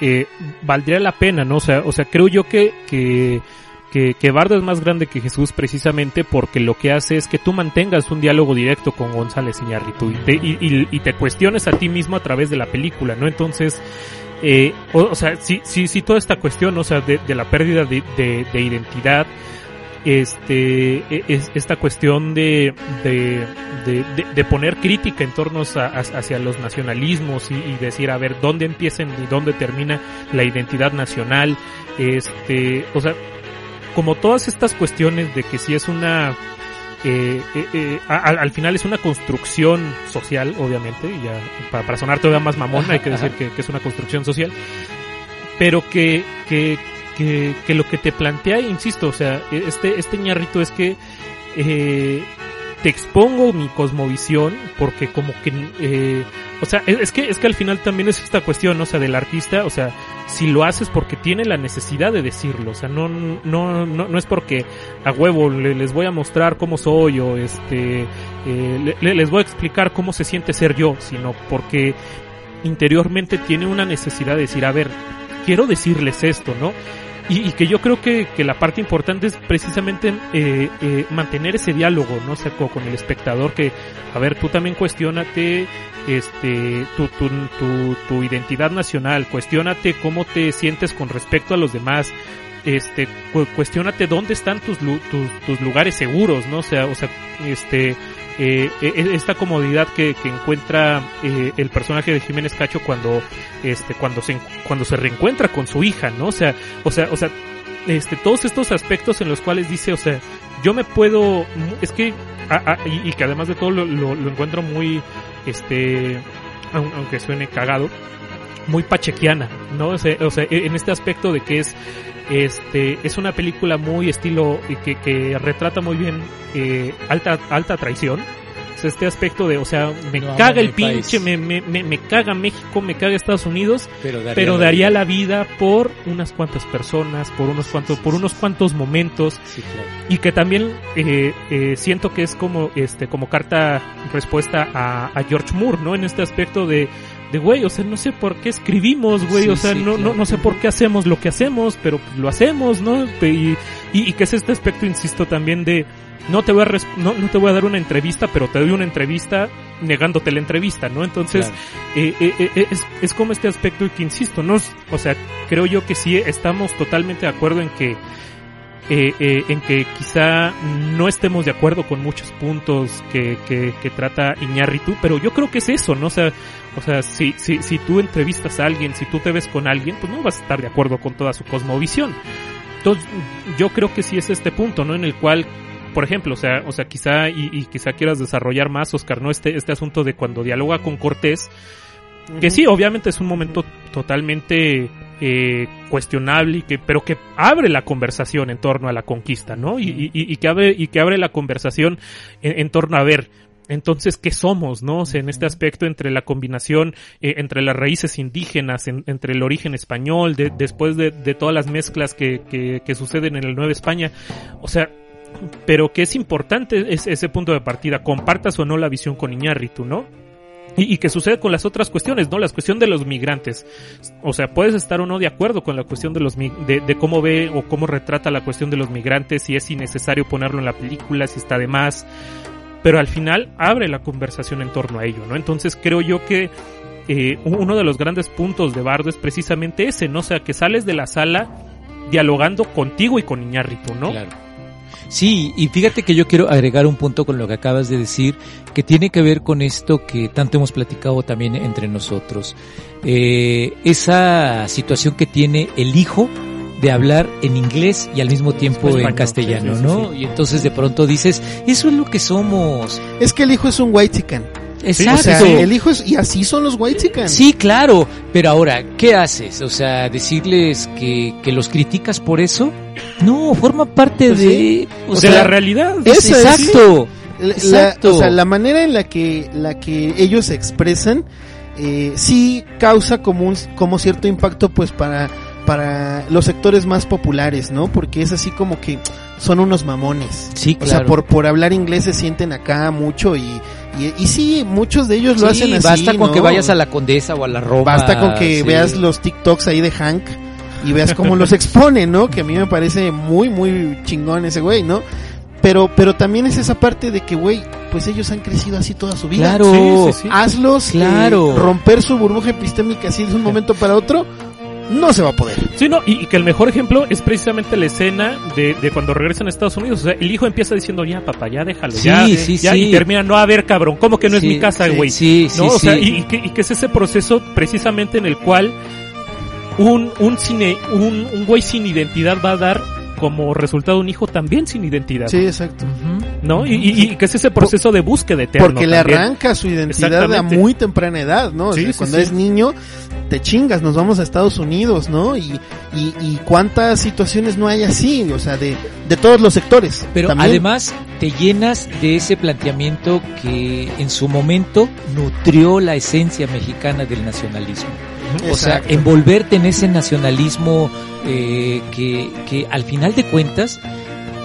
eh, valdría la pena, ¿no? O sea, o sea creo yo que, que, que, que Bardo es más grande que Jesús precisamente porque lo que hace es que tú mantengas un diálogo directo con González Iñárritu y te, y, te cuestiones a ti mismo a través de la película, ¿no? Entonces, eh, o, o, sea, sí, sí, sí, toda esta cuestión, o sea, de, la pérdida de identidad, este es, esta cuestión de, de, de, de, poner crítica en torno a, hacia los nacionalismos y, y, decir a ver dónde empieza y dónde termina la identidad nacional este o sea como todas estas cuestiones de que si es una eh, eh, eh, al, al, final es una construcción social, obviamente, y ya para, para sonar todavía más mamón hay que decir (laughs) que, que, es una construcción social, pero que, que, que, que lo que te plantea, insisto, o sea, este, este ñarrito es que eh, te expongo mi cosmovisión porque como que eh, o sea es que es que al final también es esta cuestión o sea del artista o sea si lo haces porque tiene la necesidad de decirlo o sea no no no, no es porque a huevo le, les voy a mostrar cómo soy o este eh, le, les voy a explicar cómo se siente ser yo sino porque interiormente tiene una necesidad de decir a ver quiero decirles esto no y, y, que yo creo que, que, la parte importante es precisamente eh, eh, mantener ese diálogo, ¿no? O con, el espectador que, a ver, tú también cuestionate este, tu, tu, tu, tu identidad nacional, cuestionate cómo te sientes con respecto a los demás, este, cu cuestionate dónde están tus, tus, tus lugares seguros, ¿no? Sea, o sea, este, eh, esta comodidad que, que encuentra eh, el personaje de Jiménez Cacho cuando este cuando se cuando se reencuentra con su hija no o sea o sea o sea este todos estos aspectos en los cuales dice o sea yo me puedo es que a, a, y, y, que además de todo lo, lo, lo encuentro muy este aunque suene cagado muy pachequiana no o sea, o sea en este aspecto de que es este es una película muy estilo que, que retrata muy bien eh, alta alta traición este aspecto de, o sea, me no, caga el pinche, me, me, me, me, caga México, me caga Estados Unidos, pero daría, pero daría la, vida. la, vida. por unas cuantas personas, por unos cuantos, por unos cuantos momentos, sí, claro. y que también eh, eh, siento que es como, este, como carta respuesta a, a George Moore, ¿no? En este aspecto de, de güey, o sea, no sé por qué escribimos, güey, sí, o sea, sí, no, claro. no, no sé por qué hacemos lo que hacemos, pero lo hacemos, ¿no? Y, y, y que es este aspecto, insisto, también de, no te voy a no, no, te voy a dar una entrevista, pero te doy una entrevista negándote la entrevista, ¿no? Entonces, claro. eh, eh, eh, es, es como este aspecto y que insisto, no, o sea, creo yo que sí estamos totalmente de acuerdo en que eh, en que quizá no estemos de acuerdo con muchos puntos que, que, que trata Iñárritu, pero yo creo que es eso, ¿no? O sea, o sea, si, si, si tú entrevistas a alguien, si tú te ves con alguien, pues no vas a estar de acuerdo con toda su cosmovisión. Entonces, yo creo que sí es este punto, ¿no? En el cual por ejemplo, o sea, o sea, quizá y, y, quizá quieras desarrollar más, Oscar, ¿no? Este, este asunto de cuando dialoga con Cortés, que sí, obviamente es un momento totalmente eh, cuestionable y que, pero que abre la conversación en torno a la conquista, ¿no? Y, y, y que abre, y que abre la conversación en, en torno a ver, entonces, ¿qué somos, no? O sea, en este aspecto entre la combinación, eh, entre las raíces indígenas, en, entre el origen español, de, después de, de, todas las mezclas que, que, que, suceden en el Nueva España. O sea, pero que es importante es- ese punto de partida, compartas o no la visión con Iñárritu, ¿no? Y, que sucede con las otras cuestiones, ¿no? La cuestión de los migrantes. O sea, puedes estar o no de acuerdo con la cuestión de los de, de cómo ve o cómo retrata la cuestión de los migrantes, si es innecesario ponerlo en la película, si está de más. Pero al final abre la conversación en torno a ello, ¿no? Entonces creo yo que eh, uno de los grandes puntos de Bardo es precisamente ese, ¿no? O sea, que sales de la sala dialogando contigo y con Iñárritu, ¿no? Claro. Sí, y fíjate que yo quiero agregar un punto con lo que acabas de decir, que tiene que ver con esto que tanto hemos platicado también entre nosotros. Eh, esa situación que tiene el hijo de hablar en inglés y al mismo tiempo en castellano, sí, sí, ¿no? sí. Y entonces de pronto dices, eso es lo que somos. Es que el hijo es un white chican. Exacto. O sea, el hijo es, y así son los white chican. Sí, claro, pero ahora, ¿qué haces? O sea, decirles que, que los criticas por eso. No, forma parte Pues de... sí. O O sea, la realidad. es- exacto. La- Exacto. o sea, la manera en la que, la que ellos se expresan, eh, sí causa como un, como cierto impacto, pues, para, para los sectores más populares, ¿no? Porque es así como que son unos mamones. Sí, O sea, claro. por, por hablar inglés se sienten acá mucho y, y, y sí, muchos de ellos lo Sí, hacen así. basta con ¿no? que vayas a la Condesa o a la Roma. Basta con que sí. veas los TikToks ahí de Hank y veas cómo los expone, ¿no? Que a mí me parece muy, muy chingón ese güey, ¿no? Pero, pero también es esa parte de que, güey, pues ellos han crecido así toda su vida. Claro. Sí, sí, sí. Hazlos Claro. eh, romper su burbuja epistémica así de un momento para otro, no se va a poder. Sí, no, y, y que el mejor ejemplo es precisamente la escena de, de cuando regresan a Estados Unidos. O sea, el hijo empieza diciendo, ya, papá, ya déjalo, Sí, ya, sí, ya, sí. y termina, no, a ver, cabrón, ¿cómo que no es mi casa, güey? Sí, sí, ¿No? O sí. sea, y, y que, y que es ese proceso precisamente en el cual un, un cine, un, un güey sin identidad va a dar como resultado un hijo también sin identidad. Sí, exacto. ¿No? Y, y- y que es ese proceso de búsqueda eterna. Porque le también. arranca su identidad a muy temprana edad, ¿no? O Sí, sea, sí, cuando sí. es niño, te chingas, nos vamos a Estados Unidos, ¿no? Y, y, y cuántas situaciones no hay así, o sea, de, de todos los sectores. Pero También. además te llenas de ese planteamiento que en su momento nutrió la esencia mexicana del nacionalismo. O sea, envolverte en ese nacionalismo eh, que, que al final de cuentas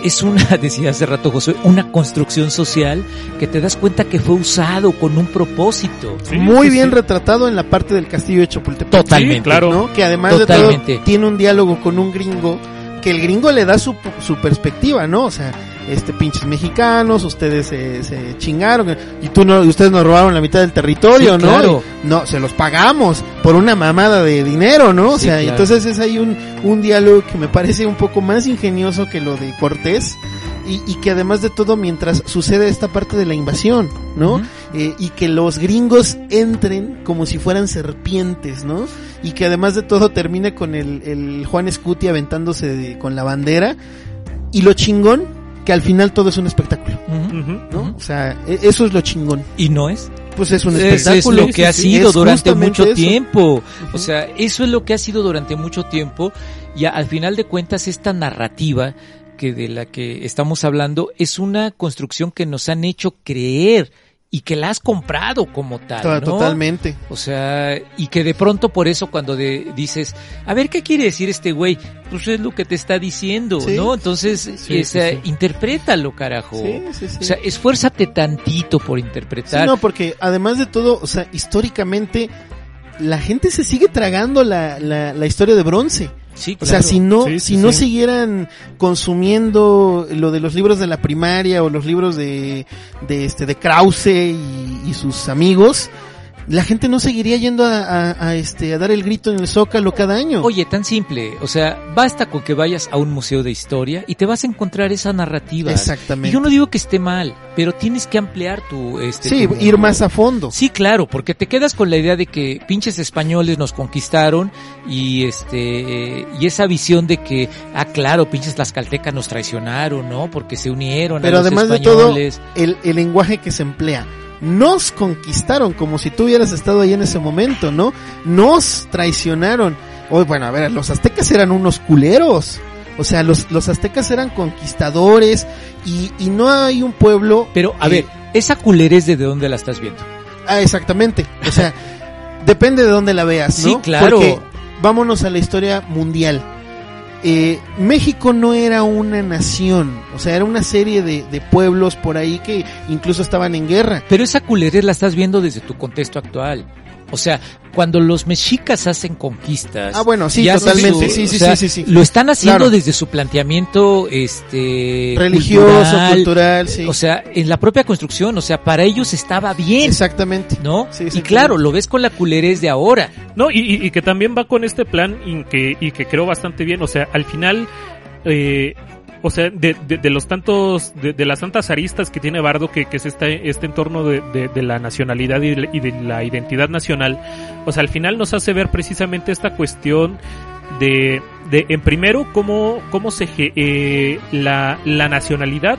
es una, (laughs) decía hace rato José, una construcción social que te das cuenta que fue usado con un propósito. Sí, muy sí, bien sí. retratado en la parte del castillo de Chapultepec. Totalmente. Sí, claro. ¿no? Que además Totalmente. de todo tiene un diálogo con un gringo que el gringo le da su, su perspectiva, ¿no? O sea, este pinches mexicanos, ustedes se, se chingaron y tú no, y ustedes nos robaron la mitad del territorio, Sí, ¿no? claro. No, se los pagamos por una mamada de dinero, ¿no? O sea, claro. entonces es ahí un, un diálogo que me parece un poco más ingenioso que lo de Cortés. Y, y que además de todo, mientras sucede esta parte de la invasión, ¿no? Eh, y que los gringos entren como si fueran serpientes, ¿no? Y que además de todo termine con el, el Juan Scuti aventándose de- con la bandera. Y lo chingón, que al final todo es un espectáculo. ¿no? O sea, e- eso es lo chingón. Y no es. Pues es un Es, es espectáculo. lo que ha sido es durante mucho eso. tiempo. O sea, eso es lo que ha sido durante mucho tiempo y al final de cuentas esta narrativa que de la que estamos hablando es una construcción que nos han hecho creer y que la has comprado como tal, To- ¿no? Totalmente. O sea, y que de pronto por eso cuando de- dices, a ver, ¿qué quiere decir este güey? Pues es lo que te está diciendo, Sí. ¿no? Entonces, Sí, o sea, sí, interprétalo, carajo. Sí, sí, sí. O sea, esfuérzate tantito por Sí, interpretar. no, porque además de todo, o sea, históricamente, la gente se sigue tragando la, la, la historia de bronce. Sí, O sea, si no, Sí, si sí, no sí. siguieran consumiendo lo de los libros de la primaria o los libros de, de este, de Krause y, y sus amigos, la gente no seguiría yendo a, a- a, este, a dar el grito en el Zócalo cada año. Oye, tan simple, o sea, basta con que vayas a un museo de historia y te vas a encontrar esa narrativa. Y Exactamente. yo no digo que esté mal, pero tienes que ampliar tu este sí, tu- ir más a fondo. Sí, claro, porque te quedas con la idea de que pinches españoles nos conquistaron y este y esa visión de que ah claro, pinches las caltecas nos traicionaron, ¿no? Porque se unieron Pero a los además de todo, españoles. el, el lenguaje que se emplea. Nos conquistaron como si tú hubieras estado ahí en ese momento, ¿no? Nos traicionaron. Oye, bueno, a ver, los aztecas eran unos culeros. O sea, los, los aztecas eran conquistadores y, y no hay un pueblo... Pero a ver, esa culerez de dónde la estás viendo. Ah, exactamente. O sea, (laughs) depende de dónde la veas, ¿no? Sí, claro. Porque vámonos a la historia mundial. Eh, México no era una nación, o sea, era una serie de, de pueblos por ahí que incluso estaban en guerra. Pero esa culerez la estás viendo desde tu contexto actual. O sea, cuando los mexicas hacen conquistas. Ah, bueno, sí, y totalmente, sí, sí, o sea, sí, sí, sí. Lo están haciendo Claro. desde su planteamiento, este. Religioso, cultural, sí. O sea, en la propia construcción, o sea, para ellos estaba bien. Exactamente. ¿No? Sí, y exactamente. claro, lo ves con la culerez de ahora. No, y, y- y que también va con este plan y que, y que creo bastante bien. O sea, al final, eh, o sea, de, de- los tantos, de, de las tantas aristas que tiene Bardo, que, que es este, este entorno de, la nacionalidad y de, la identidad nacional, o sea, al final nos hace ver precisamente esta cuestión de, de en primero, cómo, cómo se, eh, la, la nacionalidad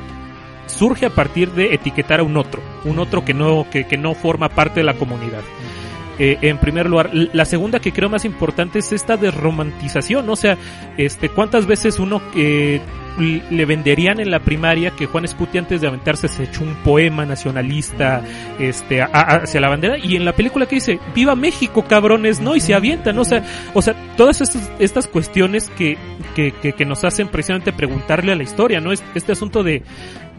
surge a partir de etiquetar a un otro, un otro que no, que, que no forma parte de la comunidad. Eh, en primer lugar, la segunda que creo más importante es esta desromantización, o sea, este, cuántas veces uno eh, le venderían en la primaria que Juan Escuti antes de aventarse se echó un poema nacionalista, este, a- hacia la bandera y en la película que dice, viva México, cabrones, ¿no? Y se avientan, o sea, o sea, todas estas, estas cuestiones que, que, que, que nos hacen precisamente preguntarle a la historia, ¿no? Es- Este asunto de,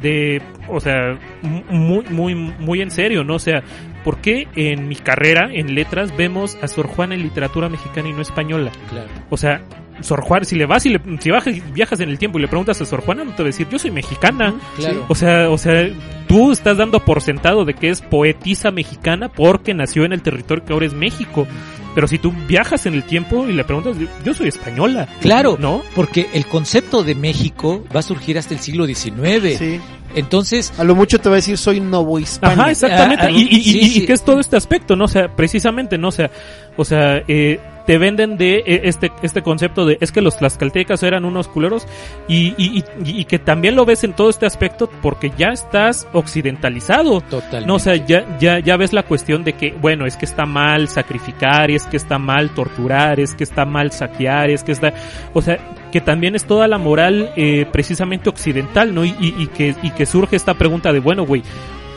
de, o sea, mu- muy, muy, muy en serio, ¿no? O sea, ¿por qué en mi carrera, en letras, vemos a Sor Juana en literatura mexicana y no española? Claro. O sea, Sor Juana, si le vas y le, si bajas- viajas en el tiempo y le preguntas a Sor Juana, no te va a decir, yo soy mexicana. Claro. O sea, o sea, tú estás dando por sentado de que es poetisa mexicana porque nació en el territorio que ahora es México. Pero si tú viajas en el tiempo y le preguntas, yo soy española. Claro. ¿No? Porque el concepto de México va a surgir hasta el siglo XIX. Sí. Entonces, A lo mucho te va a decir soy novohispano. Ajá, exactamente. Ah, ah, y, y, sí, y- sí. y que es todo este aspecto, ¿no? O sea, precisamente, ¿no? O sea, o sea, eh, te venden de eh, este este concepto de es que los tlaxcaltecas eran unos culeros y, y, y, y que también lo ves en todo este aspecto porque ya estás occidentalizado. totalmente. No, o sea, ya, ya, ya ves la cuestión de que, bueno, es que está mal sacrificar, es que está mal torturar, es que está mal saquear, es que está, o sea, que también es toda la moral eh, precisamente occidental, ¿no? Y, y, y que, y que surge esta pregunta de, bueno, güey,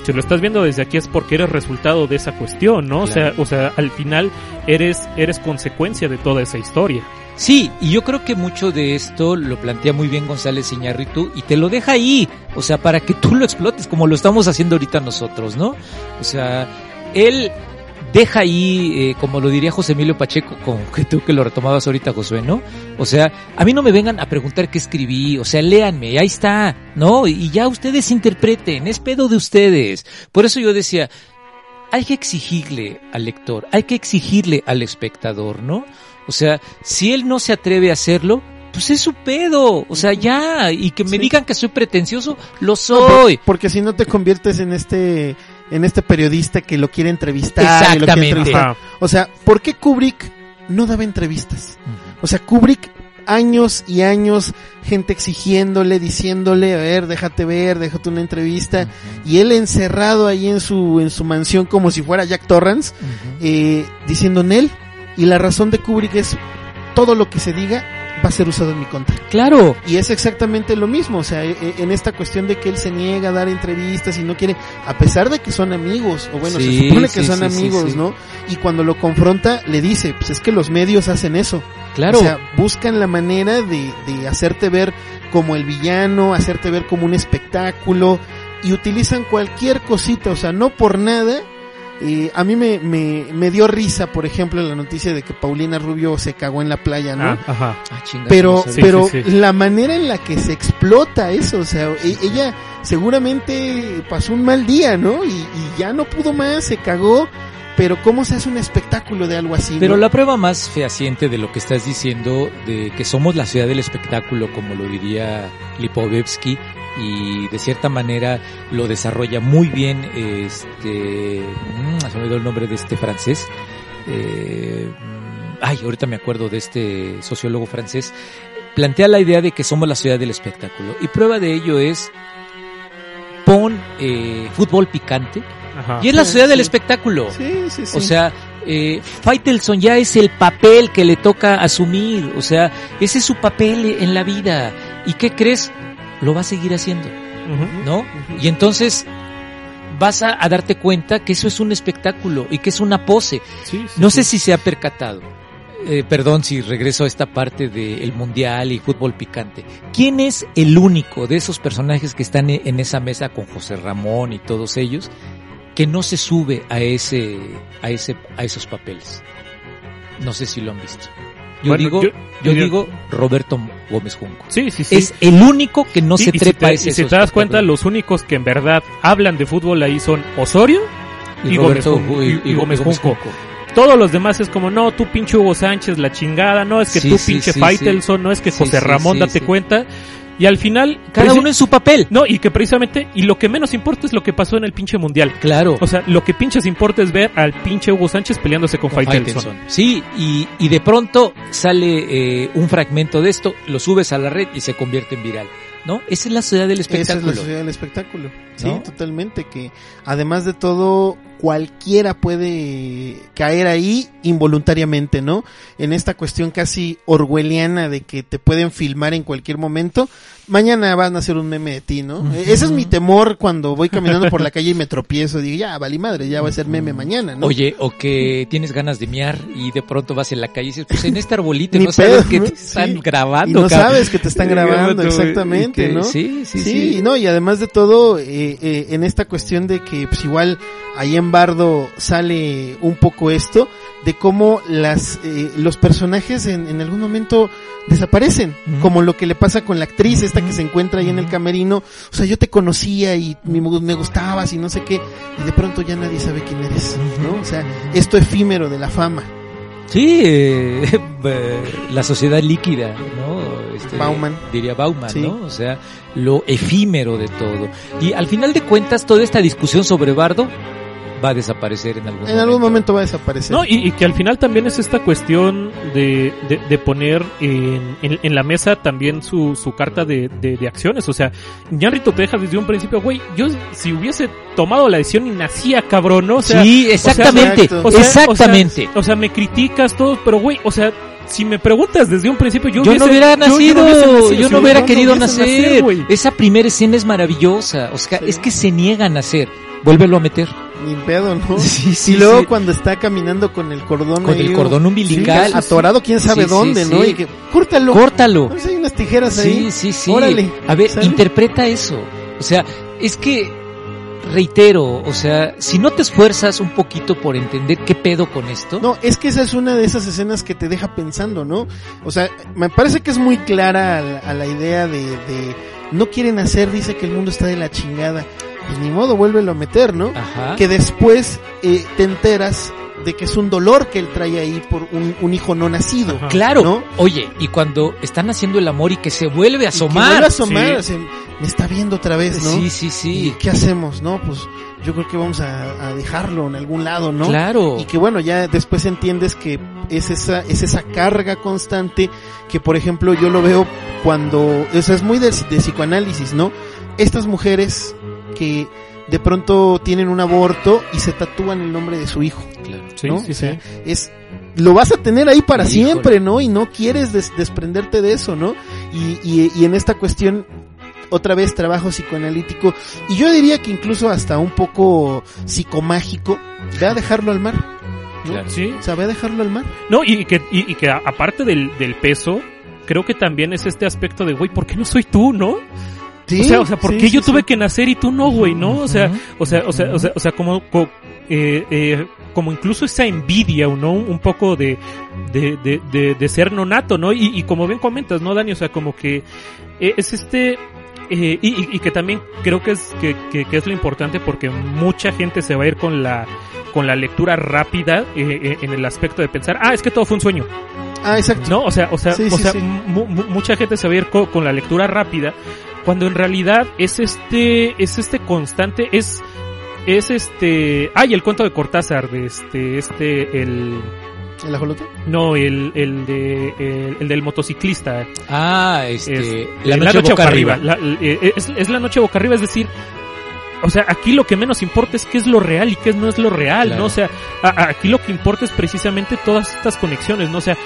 si lo estás viendo desde aquí es porque eres resultado de esa cuestión, ¿no? O sea, o sea, al final eres, eres consecuencia de toda esa historia. Sí, y yo creo que mucho de esto lo plantea muy bien González Iñárritu y te lo deja ahí, o sea, para que tú lo explotes como lo estamos haciendo ahorita nosotros, ¿no? O sea, él deja ahí, eh, como lo diría José Emilio Pacheco, como que tú que lo retomabas ahorita, Josué, ¿no? O sea, a mí no me vengan a preguntar qué escribí, o sea, léanme, ahí está, ¿no? Y ya ustedes interpreten, es pedo de ustedes. Por eso yo decía, hay que exigirle al lector, hay que exigirle al espectador, ¿no? O sea, si él no se atreve a hacerlo, pues es su pedo, o sea, ya, y que me Sí. digan que soy pretencioso, lo No, soy. por- porque si no te conviertes en este en este periodista que lo quiere entrevistar. y lo quiere Exactamente. entrevistar. O sea, ¿por qué Kubrick no daba entrevistas? O sea, Kubrick años y años gente exigiéndole, diciéndole, a ver, déjate ver, déjate una entrevista y él encerrado ahí en su en su mansión como si fuera Jack Torrance eh, diciendo Nel y la razón de Kubrick es todo lo que se diga va a ser usado en mi contra. Claro, Y es exactamente lo mismo, o sea, e- e- en esta cuestión de que él se niega a dar entrevistas y no quiere, a pesar de que son amigos, o bueno, Sí, se supone que sí, son sí, amigos. ¿no? Y cuando lo confronta, le dice, pues es que los medios hacen eso. claro. O sea, buscan la manera de, de hacerte ver como el villano, hacerte ver como un espectáculo, y utilizan cualquier cosita, o sea, no por nada. Eh, a mí me, me, me dio risa, por ejemplo, la noticia de que Paulina Rubio se cagó en la playa, ¿no? Ah, ajá. Ah, chinga, pero no sabía. Sí, pero sí, sí. la manera en la que se explota eso, o sea, e- ella seguramente pasó un mal día, ¿no? Y, y ya no pudo más, se cagó, pero ¿cómo se hace un espectáculo de algo así? Pero no? la prueba más fehaciente de lo que estás diciendo, de que somos la ciudad del espectáculo, como lo diría Lipovetsky, y de cierta manera lo desarrolla muy bien, este, mm, se me olvidó el nombre de este francés, eh, ay, ahorita me acuerdo de este sociólogo francés, plantea la idea de que somos la ciudad del espectáculo, y prueba de ello es, pon eh, fútbol picante, Ajá. y es la Sí, ciudad del sí. espectáculo. Sí, sí, sí. O sea, eh, Faitelson ya es el papel que le toca asumir. O sea, ese es su papel en la vida. ¿Y qué crees? Lo va a seguir haciendo. ¿no? Y entonces vas a, a darte cuenta que eso es un espectáculo y que es una pose. Sí, sí, No sí. sé si se ha percatado. eh, perdón si regreso a esta parte del mundial y fútbol picante. ¿Quién es el único de esos personajes que están e- en esa mesa con José Ramón y todos ellos que no se sube a ese, a ese, a esos papeles? No sé si lo han visto. Yo Bueno, digo, yo- yo, yo- digo Roberto Gómez Junco. Sí, sí, sí. Es el único que no Y- se y trepa si te, ese y si te das cuenta, los únicos que en verdad hablan de fútbol ahí son Osorio y, Gómez, Roberto Junco, Gómez Junco. Todos los demás es como, no, tú pinche Hugo Sánchez, la chingada, no, es que Sí, tú pinche sí, Faitelson, no, es que José Ramón, date cuenta. Y al final, Cada uno en su papel. No, y que precisamente, y lo que menos importa es lo que pasó en el pinche mundial. Claro. O sea, lo que pinches importa es ver al pinche Hugo Sánchez peleándose con, con Faitelson. Sí, y, y de pronto sale eh, un fragmento de esto, lo subes a la red y se convierte en viral. ¿No? Esa es la ciudad del Esa es espectáculo. la sociedad del espectáculo. Sí, ¿No? totalmente. Que además de todo, cualquiera puede caer ahí involuntariamente, ¿no? En esta cuestión casi orwelliana de que te pueden filmar en cualquier momento. Mañana van a hacer un meme de ti, ¿no? Ese es mi temor cuando voy caminando por la calle y me tropiezo. Digo, ya, vale madre, ya va a ser meme mañana, ¿no? Oye, o que tienes ganas de miar y de pronto vas en la calle y dices, pues en este arbolito no sabes que ¿no? te están Sí. grabando. y no cabrón. sabes que te están (laughs) grabando, exactamente, que- ¿no? Sí, sí, Sí, sí. no, y además de todo, eh, eh, en esta cuestión de que, pues igual, ahí en Bardo sale un poco esto, de cómo las, eh, los personajes en, en algún momento desaparecen, como lo que le pasa con la actriz esta que se encuentra ahí en el camerino, o sea, yo te conocía y me, me gustabas y no sé qué, y de pronto ya nadie sabe quién eres, ¿no? O sea, esto efímero de la fama. Sí, eh, (laughs) eh, la sociedad líquida, ¿no? Este, Bauman. Diría Bauman, Sí. ¿no? O sea, lo efímero de todo. Y al final de cuentas, toda esta discusión sobre Bardo va a desaparecer en algún En algún momento va a desaparecer. No, y, y que al final también es esta cuestión de, de, de poner en, en, en la mesa también su, su carta de, de, de acciones. O sea, Ñarrito te deja desde un principio, güey, yo si hubiese tomado la decisión y nacía cabrón, ¿no? O sea, sí, exactamente, o sea, exactamente. O sea, o sea, me criticas todo, pero güey, o sea, si me preguntas desde un principio, yo, yo hubiese- no hubiera yo- nacido, yo no hubiese nacido, yo sí, no hubiera querido nacer. Esa primera escena es maravillosa. O sea, Sí. es que se niega a nacer. Vuélvelo a meter. Ni pedo, ¿no? (laughs) Sí, sí, y luego sí. cuando está caminando con el cordón Con ahí, el cordón umbilical. sí, atorado quién sabe Sí, sí, dónde, ¿no? sí. Y que, córtalo. Córtalo. Pues hay unas tijeras ahí. Sí, sí, sí. Órale. A ver, ¿sale? interpreta eso. O sea, es que, reitero, o sea, si no te esfuerzas un poquito por entender qué pedo con esto, No, es que esa es una de esas escenas que te deja pensando, ¿no? O sea, me parece que es muy clara a la, a la idea de, de no quieren hacer, dice que el mundo está de la chingada. Pues ni modo, vuélvelo a meter, ¿no? ajá, Que después eh, te enteras de que es un dolor que él trae ahí por un, un hijo no nacido. Ajá. claro. ¿no? Oye, y cuando están haciendo el amor y que se vuelve a Y que vuelve asomar. a asomar, sí. así, me está viendo otra vez, ¿no? Sí, sí, ¿Y sí. qué hacemos, no? Pues yo creo que vamos a, a dejarlo en algún lado, ¿no? Claro. Y que bueno, ya después entiendes que es esa, es esa carga constante que, por ejemplo, yo lo veo cuando, o sea, es muy de, de psicoanálisis, ¿no? Estas mujeres que de pronto tienen un aborto y se tatúan el nombre de su hijo, Claro. Sí, ¿no? sí, O sea, sí. es lo vas a tener ahí para Híjole. siempre, ¿no? Y no quieres des- desprenderte de eso, ¿no? Y, y, y en esta cuestión, otra vez trabajo psicoanalítico, y yo diría que incluso hasta un poco psicomágico, ve a dejarlo al mar. ¿no? Claro. Sí. O sea, ve a dejarlo al mar. No, y que, y, y que aparte del, del peso, creo que también es este aspecto de, güey, ¿por qué no soy tú, no? Sí, o sea, o sea, ¿por sí, qué sí, yo tuve que nacer y tú no, güey, no? O sea, o sea, o sea, o sea, o sea, como, co- eh, eh, como incluso esa envidia, ¿no? Un poco de, de, de, de, de ser nonato, ¿no? Y, y como bien comentas, ¿no, Dani? O sea, como que eh, es este, eh, y, y- y que también creo que es, que, que, que es lo importante porque mucha gente se va a ir con la, con la lectura rápida en el aspecto de pensar, ah, es que todo fue un sueño. Ah, exacto. No, o sea, o sea, Sí, o sí, sea, sí. mucha gente se va a ir co- con, la lectura rápida, cuando en realidad es este, es este constante, es, es este, ay, el cuento de Cortázar, de este, este, el, ¿El ajolote? no, el, el de, el, el del motociclista, Ah, este, es- la noche, boca arriba. La- eh, es, es la noche boca arriba, es decir, o sea, aquí lo que menos importa es qué es lo real y qué no es lo real, Claro. ¿no? O sea, a- a- aquí lo que importa es precisamente todas estas conexiones, ¿no? O sea,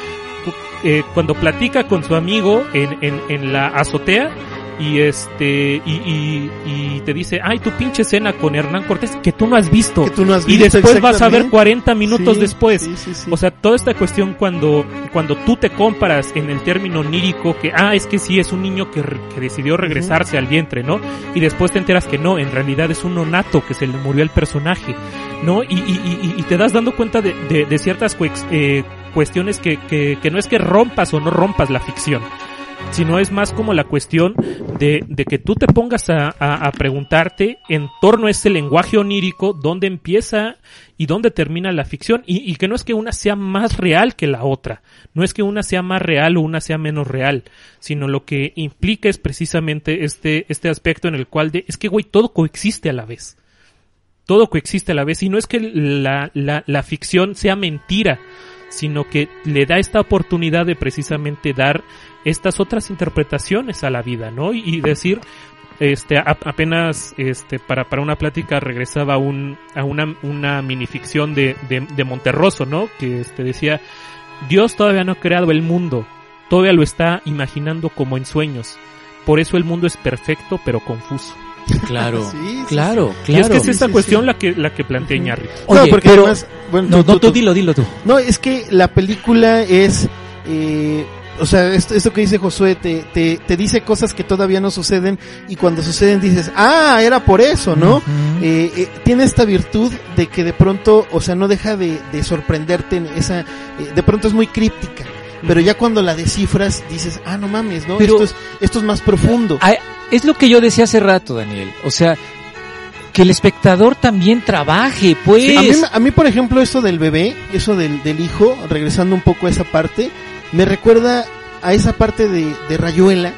eh, cuando platica con su amigo en, en, en la azotea, y este y, y, y te dice, ay, tu pinche escena con Hernán Cortés que tú no has visto. Que tú no has y visto, después vas a ver exactamente. 40 minutos Sí, después. sí, sí, sí. O sea, toda esta cuestión cuando, cuando tú te comparas en el término onírico, que, ah, es que sí, es un niño que, que decidió regresarse al vientre, ¿no? Y después te enteras que no, en realidad es un nonato que se le murió el personaje, ¿no? Y, y, y, y te das dando cuenta de, de, de ciertas eh, cuestiones que, que, que no es que rompas o no rompas la ficción, sino es más como la cuestión de, de que tú te pongas a, a- a preguntarte en torno a ese lenguaje onírico dónde empieza y dónde termina la ficción. Y, y que no es que una sea más real que la otra, no es que una sea más real o una sea menos real, sino lo que implica es precisamente este, este aspecto en el cual de, es que güey, todo coexiste a la vez. Todo coexiste a la vez. Y no es que la, la, la ficción sea mentira, sino que le da esta oportunidad de precisamente dar estas otras interpretaciones a la vida, ¿no? Y, decir, este, apenas, este, para, para una plática regresaba un, a una, una minificción de, de, de Monterroso, ¿no? Que este decía, Dios todavía no ha creado el mundo, todavía lo está imaginando como en sueños. Por eso el mundo es perfecto pero confuso. (laughs) Claro, Sí, sí, claro, y es claro. que es esta sí, cuestión sí. la que, la que plantea. Iñárritu. Oye, no, porque pero- además, bueno, No, no, tú dilo, dilo tú. No, es que la película es, eh, o sea, esto, esto que dice Josué te, te, te dice cosas que todavía no suceden y cuando suceden dices, ah, era por eso, ¿no? Eh, eh, tiene esta virtud de que de pronto, o sea, no deja de, de sorprenderte en esa, eh, de pronto es muy críptica. Pero ya cuando la descifras dices, ah, no mames, ¿no? Pero- esto, es, esto es más profundo. Ah, es lo que yo decía hace rato, Daniel. O sea, que el espectador también trabaje, pues. a, mí, a mí, por ejemplo, eso del bebé, eso del, del hijo, regresando un poco a esa parte, me recuerda a esa parte de, de Rayuela,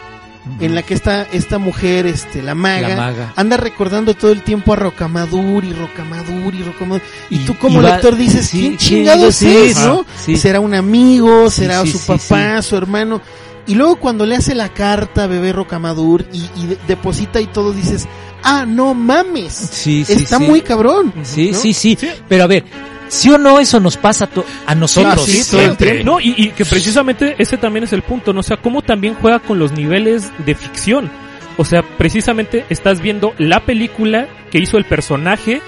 en la que está esta mujer, este, la maga, La maga. anda recordando todo el tiempo a Rocamadur y Rocamadur y Rocamadur. Y, Y- tú como y va- lector dices, sí, ¿quién chingados sí, es, sí, no? ¿Será un amigo? ¿Será su papá, su hermano? Y luego cuando le hace la carta a bebé Rocamadur y, y de- deposita y todo, dices, ah, no mames. Sí, sí, Está sí. muy cabrón. Sí, ¿no? sí, sí, Sí. Pero a ver, ¿sí o no eso nos pasa a, to- a nosotros? Sí, todo el tiempo. No, y, y que precisamente ese también es el punto, ¿no? O sea, cómo también juega con los niveles de ficción. O sea, precisamente estás viendo la película que hizo el personaje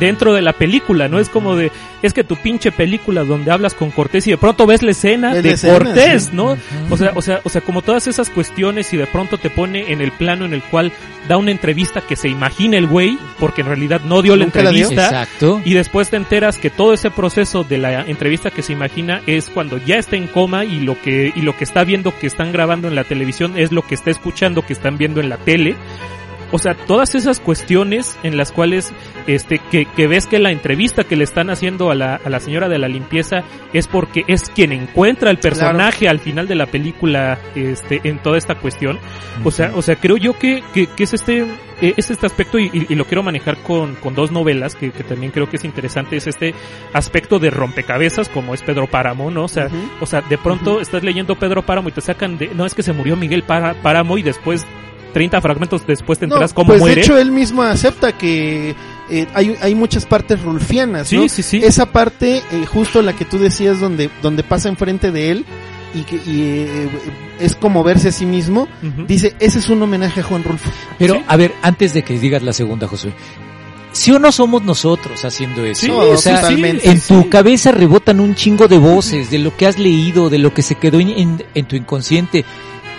dentro de la película, ¿no? Es como de, es que tu pinche película donde hablas con Cortés y de pronto ves la escena de escena, Cortés, sí. ¿no? O sea, o sea, o sea, como todas esas cuestiones y de pronto te pone en el plano en el cual da una entrevista que se imagina el güey, porque en realidad no dio la Nunca la dio. entrevista. Exacto. Y después te enteras que todo ese proceso de la entrevista que se imagina es cuando ya está en coma y lo que, y lo que está viendo que están grabando en la televisión es lo que está escuchando que están viendo en la tele. O sea, todas esas cuestiones en las cuales, este, que, que ves que la entrevista que le están haciendo a la, a la señora de la limpieza es porque es quien encuentra el personaje al final de la película, este, en toda esta cuestión. O sea, o sea, creo yo que, que, que es este, eh, es este aspecto y, y- y lo quiero manejar con, con dos novelas que, que también creo que es interesante, es este aspecto de rompecabezas como es Pedro Páramo, ¿no? O sea, o sea, de pronto estás leyendo Pedro Páramo y te sacan de, no es que se murió Miguel Páramo y después 30 fragmentos después te No, enteras cómo pues muere. de hecho él mismo acepta que eh, hay, hay muchas partes rulfianas, sí, ¿no? sí, sí. Esa parte, eh, justo la que tú decías, donde, donde pasa enfrente de él y que y, eh, es como verse a sí mismo, dice, ese es un homenaje a Juan Rulfo. Pero, Sí. a ver, antes de que digas la segunda, Josué. Si o no somos nosotros haciendo eso. Sí, o sea, totalmente. en tu sí. cabeza rebotan un chingo de voces de lo que has leído, de lo que se quedó en, en- en tu inconsciente.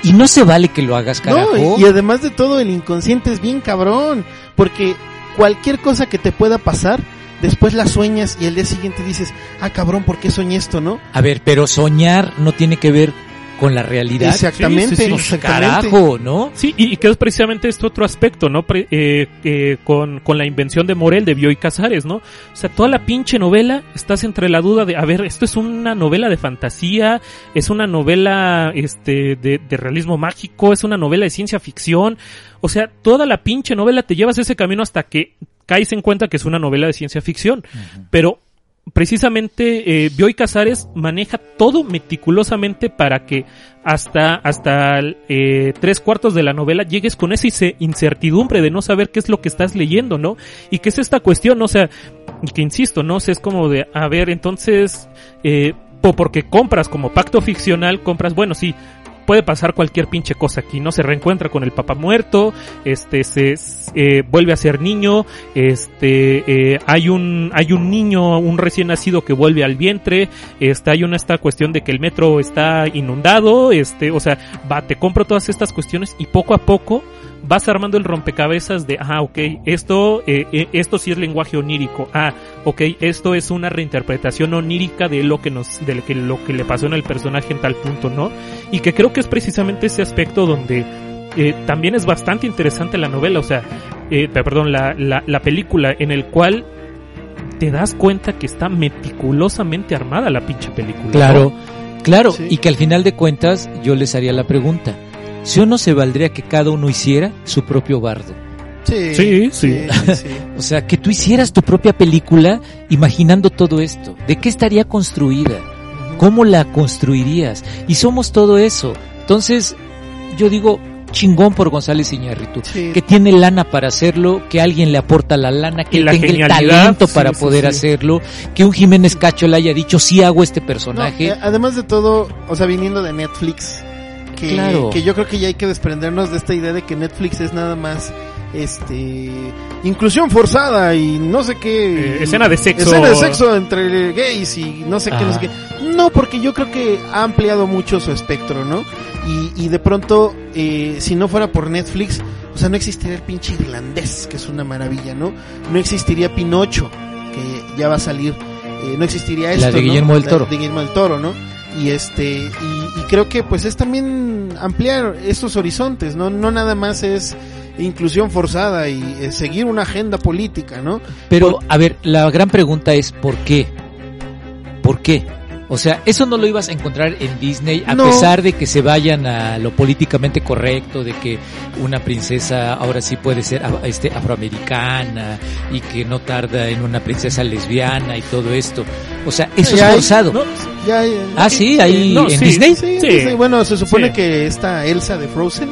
Y no se vale que lo hagas, carajo. No, y, además de todo, el inconsciente es bien cabrón, porque cualquier cosa que te pueda pasar, después la sueñas y al día siguiente dices, ah cabrón, ¿por qué soñé esto, no? A ver, pero soñar no tiene que ver con la realidad. Exactamente, Sí, sí, sí. Exactamente. carajo, ¿no? Sí, y, y que es precisamente este otro aspecto, ¿no? Pre- eh, eh, con, con la invención de Morel, de Bioy Casares, ¿no? O sea, toda la pinche novela estás entre la duda de, a ver, esto es una novela de fantasía, es una novela este de, de realismo mágico, es una novela de ciencia ficción. O sea, toda la pinche novela te llevas ese camino hasta que caes en cuenta que es una novela de ciencia ficción. Pero precisamente eh, Bioy Casares maneja todo meticulosamente para que hasta hasta eh, tres cuartos de la novela llegues con esa ince- incertidumbre de no saber qué es lo que estás leyendo, ¿no? Y qué es esta cuestión, o sea, que insisto, ¿no? O sea, es como de, a ver, entonces, eh, po- porque compras como pacto ficcional, compras, bueno, sí, puede pasar cualquier pinche cosa aquí, ¿no? Se reencuentra con el papá muerto, este, se, eh, vuelve a ser niño, este, eh, hay un, hay un niño, un recién nacido que vuelve al vientre, este, hay una esta cuestión de que el metro está inundado, este, o sea, va, te compro todas estas cuestiones y poco a poco, vas armando el rompecabezas de, ah, ok, esto, eh, eh, esto sí es lenguaje onírico, ah, ok, esto es una reinterpretación onírica de lo que nos, de lo que, lo que le pasó en el personaje en tal punto, ¿no? Y que creo que es precisamente ese aspecto donde eh, también es bastante interesante la novela, o sea, eh, perdón, la, la, la película en el cual te das cuenta que está meticulosamente armada la pinche película. ¿no? Claro, claro, Sí. y que al final de cuentas yo les haría la pregunta, ¿si o no se valdría que cada uno hiciera su propio bardo? Sí, Sí, sí. sí, sí. (laughs) O sea, que tú hicieras tu propia película imaginando todo esto. ¿De qué estaría construida? ¿Cómo la construirías? Y somos todo eso. Entonces, yo digo, chingón por González Iñárritu. Sí. Que tiene lana para hacerlo, que alguien le aporta la lana, que Y él la tenga el talento sí, para sí, poder sí. hacerlo, que un Jiménez Cacho le haya dicho, sí hago este personaje. eh, además de todo, o sea, viniendo de Netflix, que, Claro. que yo creo que ya hay que desprendernos de esta idea de que Netflix es nada más este inclusión forzada y no sé qué Eh, escena de sexo. escena de sexo entre gays y no sé qué no sé qué no porque yo creo que ha ampliado mucho su espectro no y, y de pronto eh, si no fuera por Netflix o sea no existiría el pinche irlandés que es una maravilla no no existiría Pinocho que ya va a salir eh, no existiría esto La de ¿no? Guillermo del La Toro. de Guillermo del Toro no y este y, y creo que pues es también ampliar estos horizontes no no nada más es inclusión forzada y eh, seguir una agenda política no Pero, a ver, la gran pregunta es ¿por qué? ¿Por qué? O sea, eso no lo ibas a encontrar en Disney, a No. pesar de que se vayan a lo políticamente correcto, de que una princesa ahora sí puede ser este, afroamericana y que no tarda en una princesa lesbiana y todo esto. O sea, eso es hay, forzado. ¿no? ya Ah, sí, ahí No, en sí, Disney. sí, Sí. Bueno se supone Sí. que esta Elsa de Frozen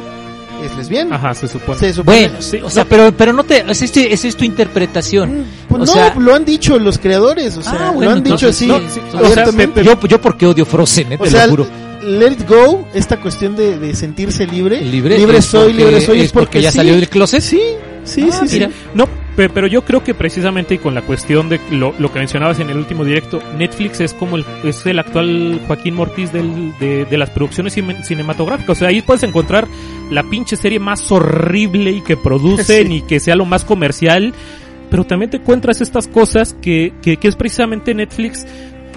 es lesbiana Ajá, se supone. se supone Bueno, sí, o sea, pero, pero no te, es, este- esa es tu interpretación. Mm, pues o no, sea- lo han dicho los creadores, o sea, Ah, bueno, lo han dicho así. sí. No, sí, O sea, yo, yo porque odio Frozen, eh, o te sea, lo juro. let it go, esta cuestión de, de sentirse libre, Libre, es soy, porque- libre soy, es porque porque ya sí. salió del closet. Sí, sí, Ah, sí, sí. mira. No, pe- pero yo creo que precisamente y con la cuestión de lo, lo que mencionabas en el último directo, Netflix es como el, es el actual Joaquín Mortiz del, de, de las producciones cine- cinematográficas. O sea, ahí puedes encontrar la pinche serie más horrible y que producen (laughs) Sí. y que sea lo más comercial. Pero también te encuentras estas cosas que, que, que es precisamente Netflix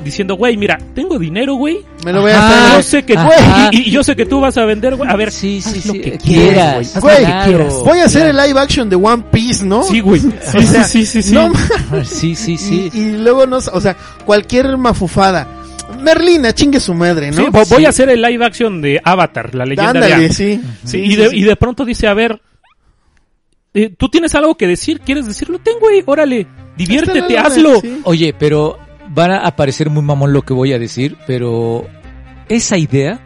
diciendo, güey, mira, tengo dinero, güey. Me lo voy a Ajá. hacer. Yo sé que, Ajá. y, y yo sé que tú vas a vender, güey. A ver, sí, sí, haz lo sí, que eh, quieras, güey. Güey. Voy a hacer Claro. el live action de One Piece, ¿no? Sí, güey. (laughs) Sí, O sea, sí, sí, sí, sí. No, Sí, sí, sí. Y, y luego no, o sea, cualquier mafufada. Merlina, chingue su madre, ¿no? Sí, vo- voy Sí. a hacer el live action de Avatar, la leyenda de Ándale, sí. Sí, Sí, y, sí, de, sí. y de pronto dice, a ver, eh, ¿tú tienes algo que decir? ¿Quieres decirlo? Tengo, güey, órale, diviértete, hazlo. sí. Oye, pero van a parecer muy mamón lo que voy a decir, pero esa idea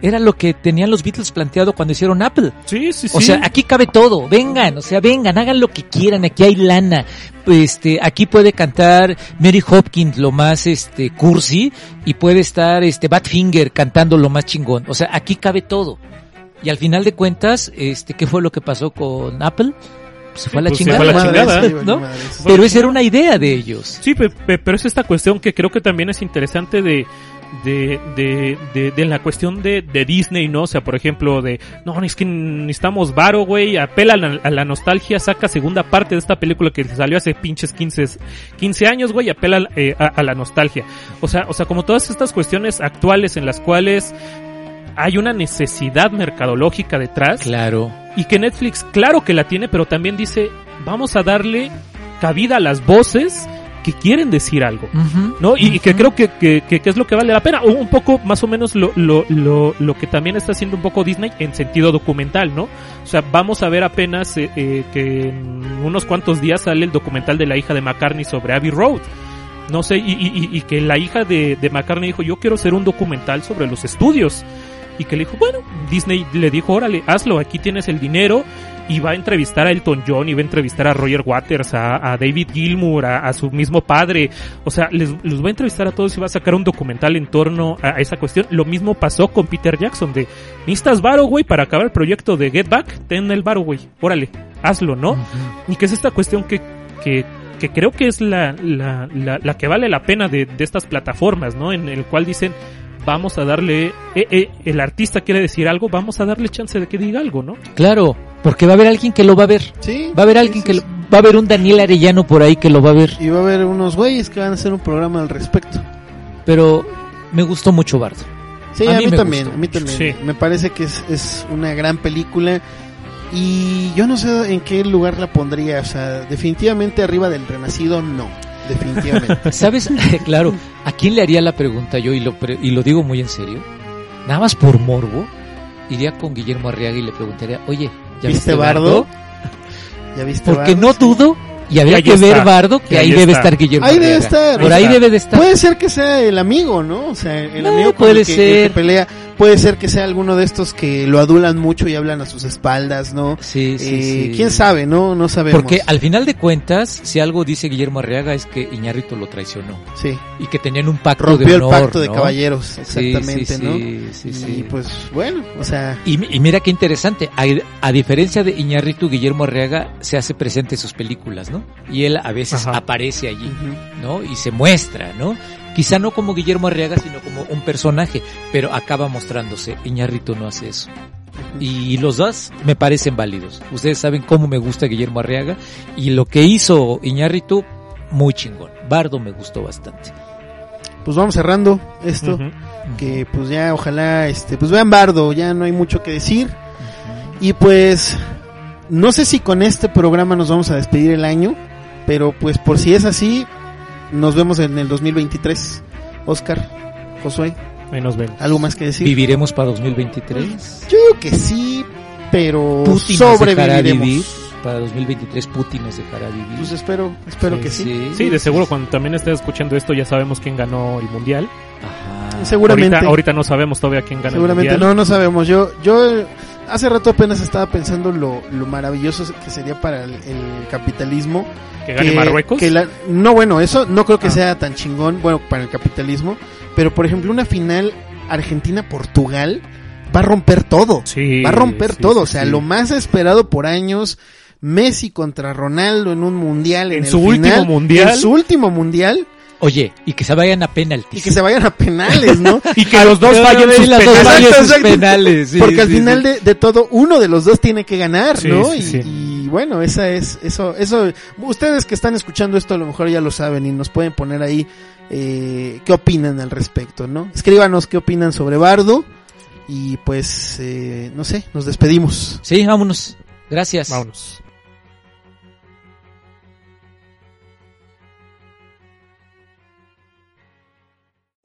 era lo que tenían los Beatles planteado cuando hicieron Apple. Sí, sí, sí. O sea, aquí cabe todo. Vengan, o sea, vengan, hagan lo que quieran. Aquí hay lana. Este, aquí puede cantar Mary Hopkins lo más este cursi y puede estar este Badfinger cantando lo más chingón. O sea, aquí cabe todo. Y al final de cuentas, este, ¿qué fue lo que pasó con Apple? Pues se fue a la pues se chingada. fue a la chingada, ¿no? Pero esa era una idea de ellos. Sí, pe- pe- pero es esta cuestión que creo que también es interesante de de, de, de, de la cuestión de, de Disney, ¿no? O sea, por ejemplo, de, no, es que necesitamos varo, güey, apela a la, a la nostalgia, saca segunda parte de esta película que salió hace pinches 15, 15 años, güey, apela eh, a, a la nostalgia. O sea, o sea, como todas estas cuestiones actuales en las cuales hay una necesidad mercadológica detrás Claro. y que Netflix claro que la tiene, pero también dice, vamos a darle cabida a las voces que quieren decir algo. Ujú. ¿no? Y, y que creo que, que, que- es lo que vale la pena. O un poco, más o menos, lo, lo, lo, lo que también está haciendo un poco Disney en sentido documental, ¿no? O sea, vamos a ver apenas eh, eh, que en unos cuantos días sale el documental de la hija de McCartney sobre Abbey Road. No sé, y, y, y- y que la hija de, de McCartney dijo, yo quiero hacer un documental sobre los estudios. Y que le dijo, bueno, Disney le dijo, órale, hazlo, aquí tienes el dinero. y va a entrevistar a Elton John y va a entrevistar a Roger Waters, a, a David Gilmour, a, a, su mismo padre. O sea, les, los va a entrevistar a todos y va a sacar un documental en torno a, a esa cuestión. Lo mismo pasó con Peter Jackson de, necesitas varo, güey, para acabar el proyecto de Get Back, ten el varo, güey. Órale, hazlo, ¿no? Uh -huh. Y que es esta cuestión que, que, que creo que es la, la, la, la que vale la pena de, de estas plataformas, ¿no? En el cual dicen, vamos a darle, eh, eh, el artista quiere decir algo, vamos a darle chance de que diga algo, ¿no? Claro, porque va a haber alguien que lo va a ver. Sí. Va a haber alguien sí, sí, que lo, va a haber un Daniel Arellano por ahí que lo va a ver. Y va a haber unos güeyes que van a hacer un programa al respecto. Pero me gustó mucho Bardo. Sí, a, a mí, mí también, a mí también. Sí. Me parece que es, es una gran película y yo no sé en qué lugar la pondría, o sea, definitivamente arriba del Renacido no definitivamente. (laughs) ¿Sabes? (laughs) claro, ¿a quién le haría la pregunta yo? Y lo, y lo digo muy en serio. Nada más por morbo, iría con Guillermo Arriaga y le preguntaría, oye, ¿ya viste, viste Bardo? ¿Ya viste Porque Bardo? no dudo y habría que ver Bardo que ahí, ahí debe estar Guillermo ahí debe estar por ahí debe de estar. Puede ser que sea el amigo no o sea el no, amigo puede el que, ser el que pelea. Puede ser que sea alguno de estos que lo adulan mucho y hablan a sus espaldas no sí, sí, eh, sí. quién sabe no no sabemos. Porque al final de cuentas si algo dice Guillermo Arriaga es que Iñárritu lo traicionó. Sí. Y que tenían un pacto rompió de honor, el pacto ¿no? de caballeros exactamente sí, sí, no sí, sí, sí. y pues bueno o sea. Y, y mira qué interesante a, a diferencia de Iñárritu Guillermo Arriaga se hace presente en sus películas no y él a veces Ajá. aparece allí, uh -huh. ¿no? Y se muestra, ¿no? Quizá no como Guillermo Arriaga, sino como un personaje, pero acaba mostrándose. Iñarrito no hace eso. Uh -huh. Y los dos me parecen válidos. Ustedes saben cómo me gusta Guillermo Arriaga y lo que hizo Iñarrito, muy chingón. Bardo me gustó bastante. Pues vamos cerrando esto, uh -huh. que pues ya ojalá, este, pues vean Bardo, ya no hay mucho que decir. Y pues no sé si con este programa nos vamos a despedir el año pero pues por si es así, nos vemos en el 2023. Oscar, Josué. Ahí nos vemos. ¿Algo más que decir? ¿Viviremos para 2023? Yo creo que sí, pero Putin sobreviviremos. Vivir. Para 2023 Putin nos dejará vivir. Pues espero, espero sí, que sí. sí. Sí, de seguro cuando también estés escuchando esto ya sabemos quién ganó el mundial. Ajá. Seguramente. Ahorita, ahorita no sabemos todavía quién ganó Seguramente el mundial. no, no sabemos. Yo, yo hace rato apenas estaba pensando lo, lo maravilloso que sería para el, el capitalismo que gane Marruecos. Que la, no, bueno, eso no creo que ah. sea tan chingón, bueno, para el capitalismo, pero por ejemplo una final Argentina-Portugal va a romper todo. Sí, va a romper sí, todo, sí, o sea, lo más esperado por años, Messi contra Ronaldo en un mundial en, en su final, último mundial. En su último mundial. Oye, y que se vayan a penaltis. Y que se vayan a penales, ¿no? (laughs) y que los dos fallen sus las penales. Dos Exacto, sus penales. Sí, Porque sí, al final sí. de, de, todo, uno de los dos tiene que ganar, Sí, ¿no? sí, y, sí. y, bueno, esa es, eso, eso, ustedes que están escuchando esto a lo mejor ya lo saben y nos pueden poner ahí, eh, qué opinan al respecto, ¿no? Escríbanos qué opinan sobre Bardo y pues, eh, no sé, nos despedimos. Sí, vámonos. Gracias. Vámonos.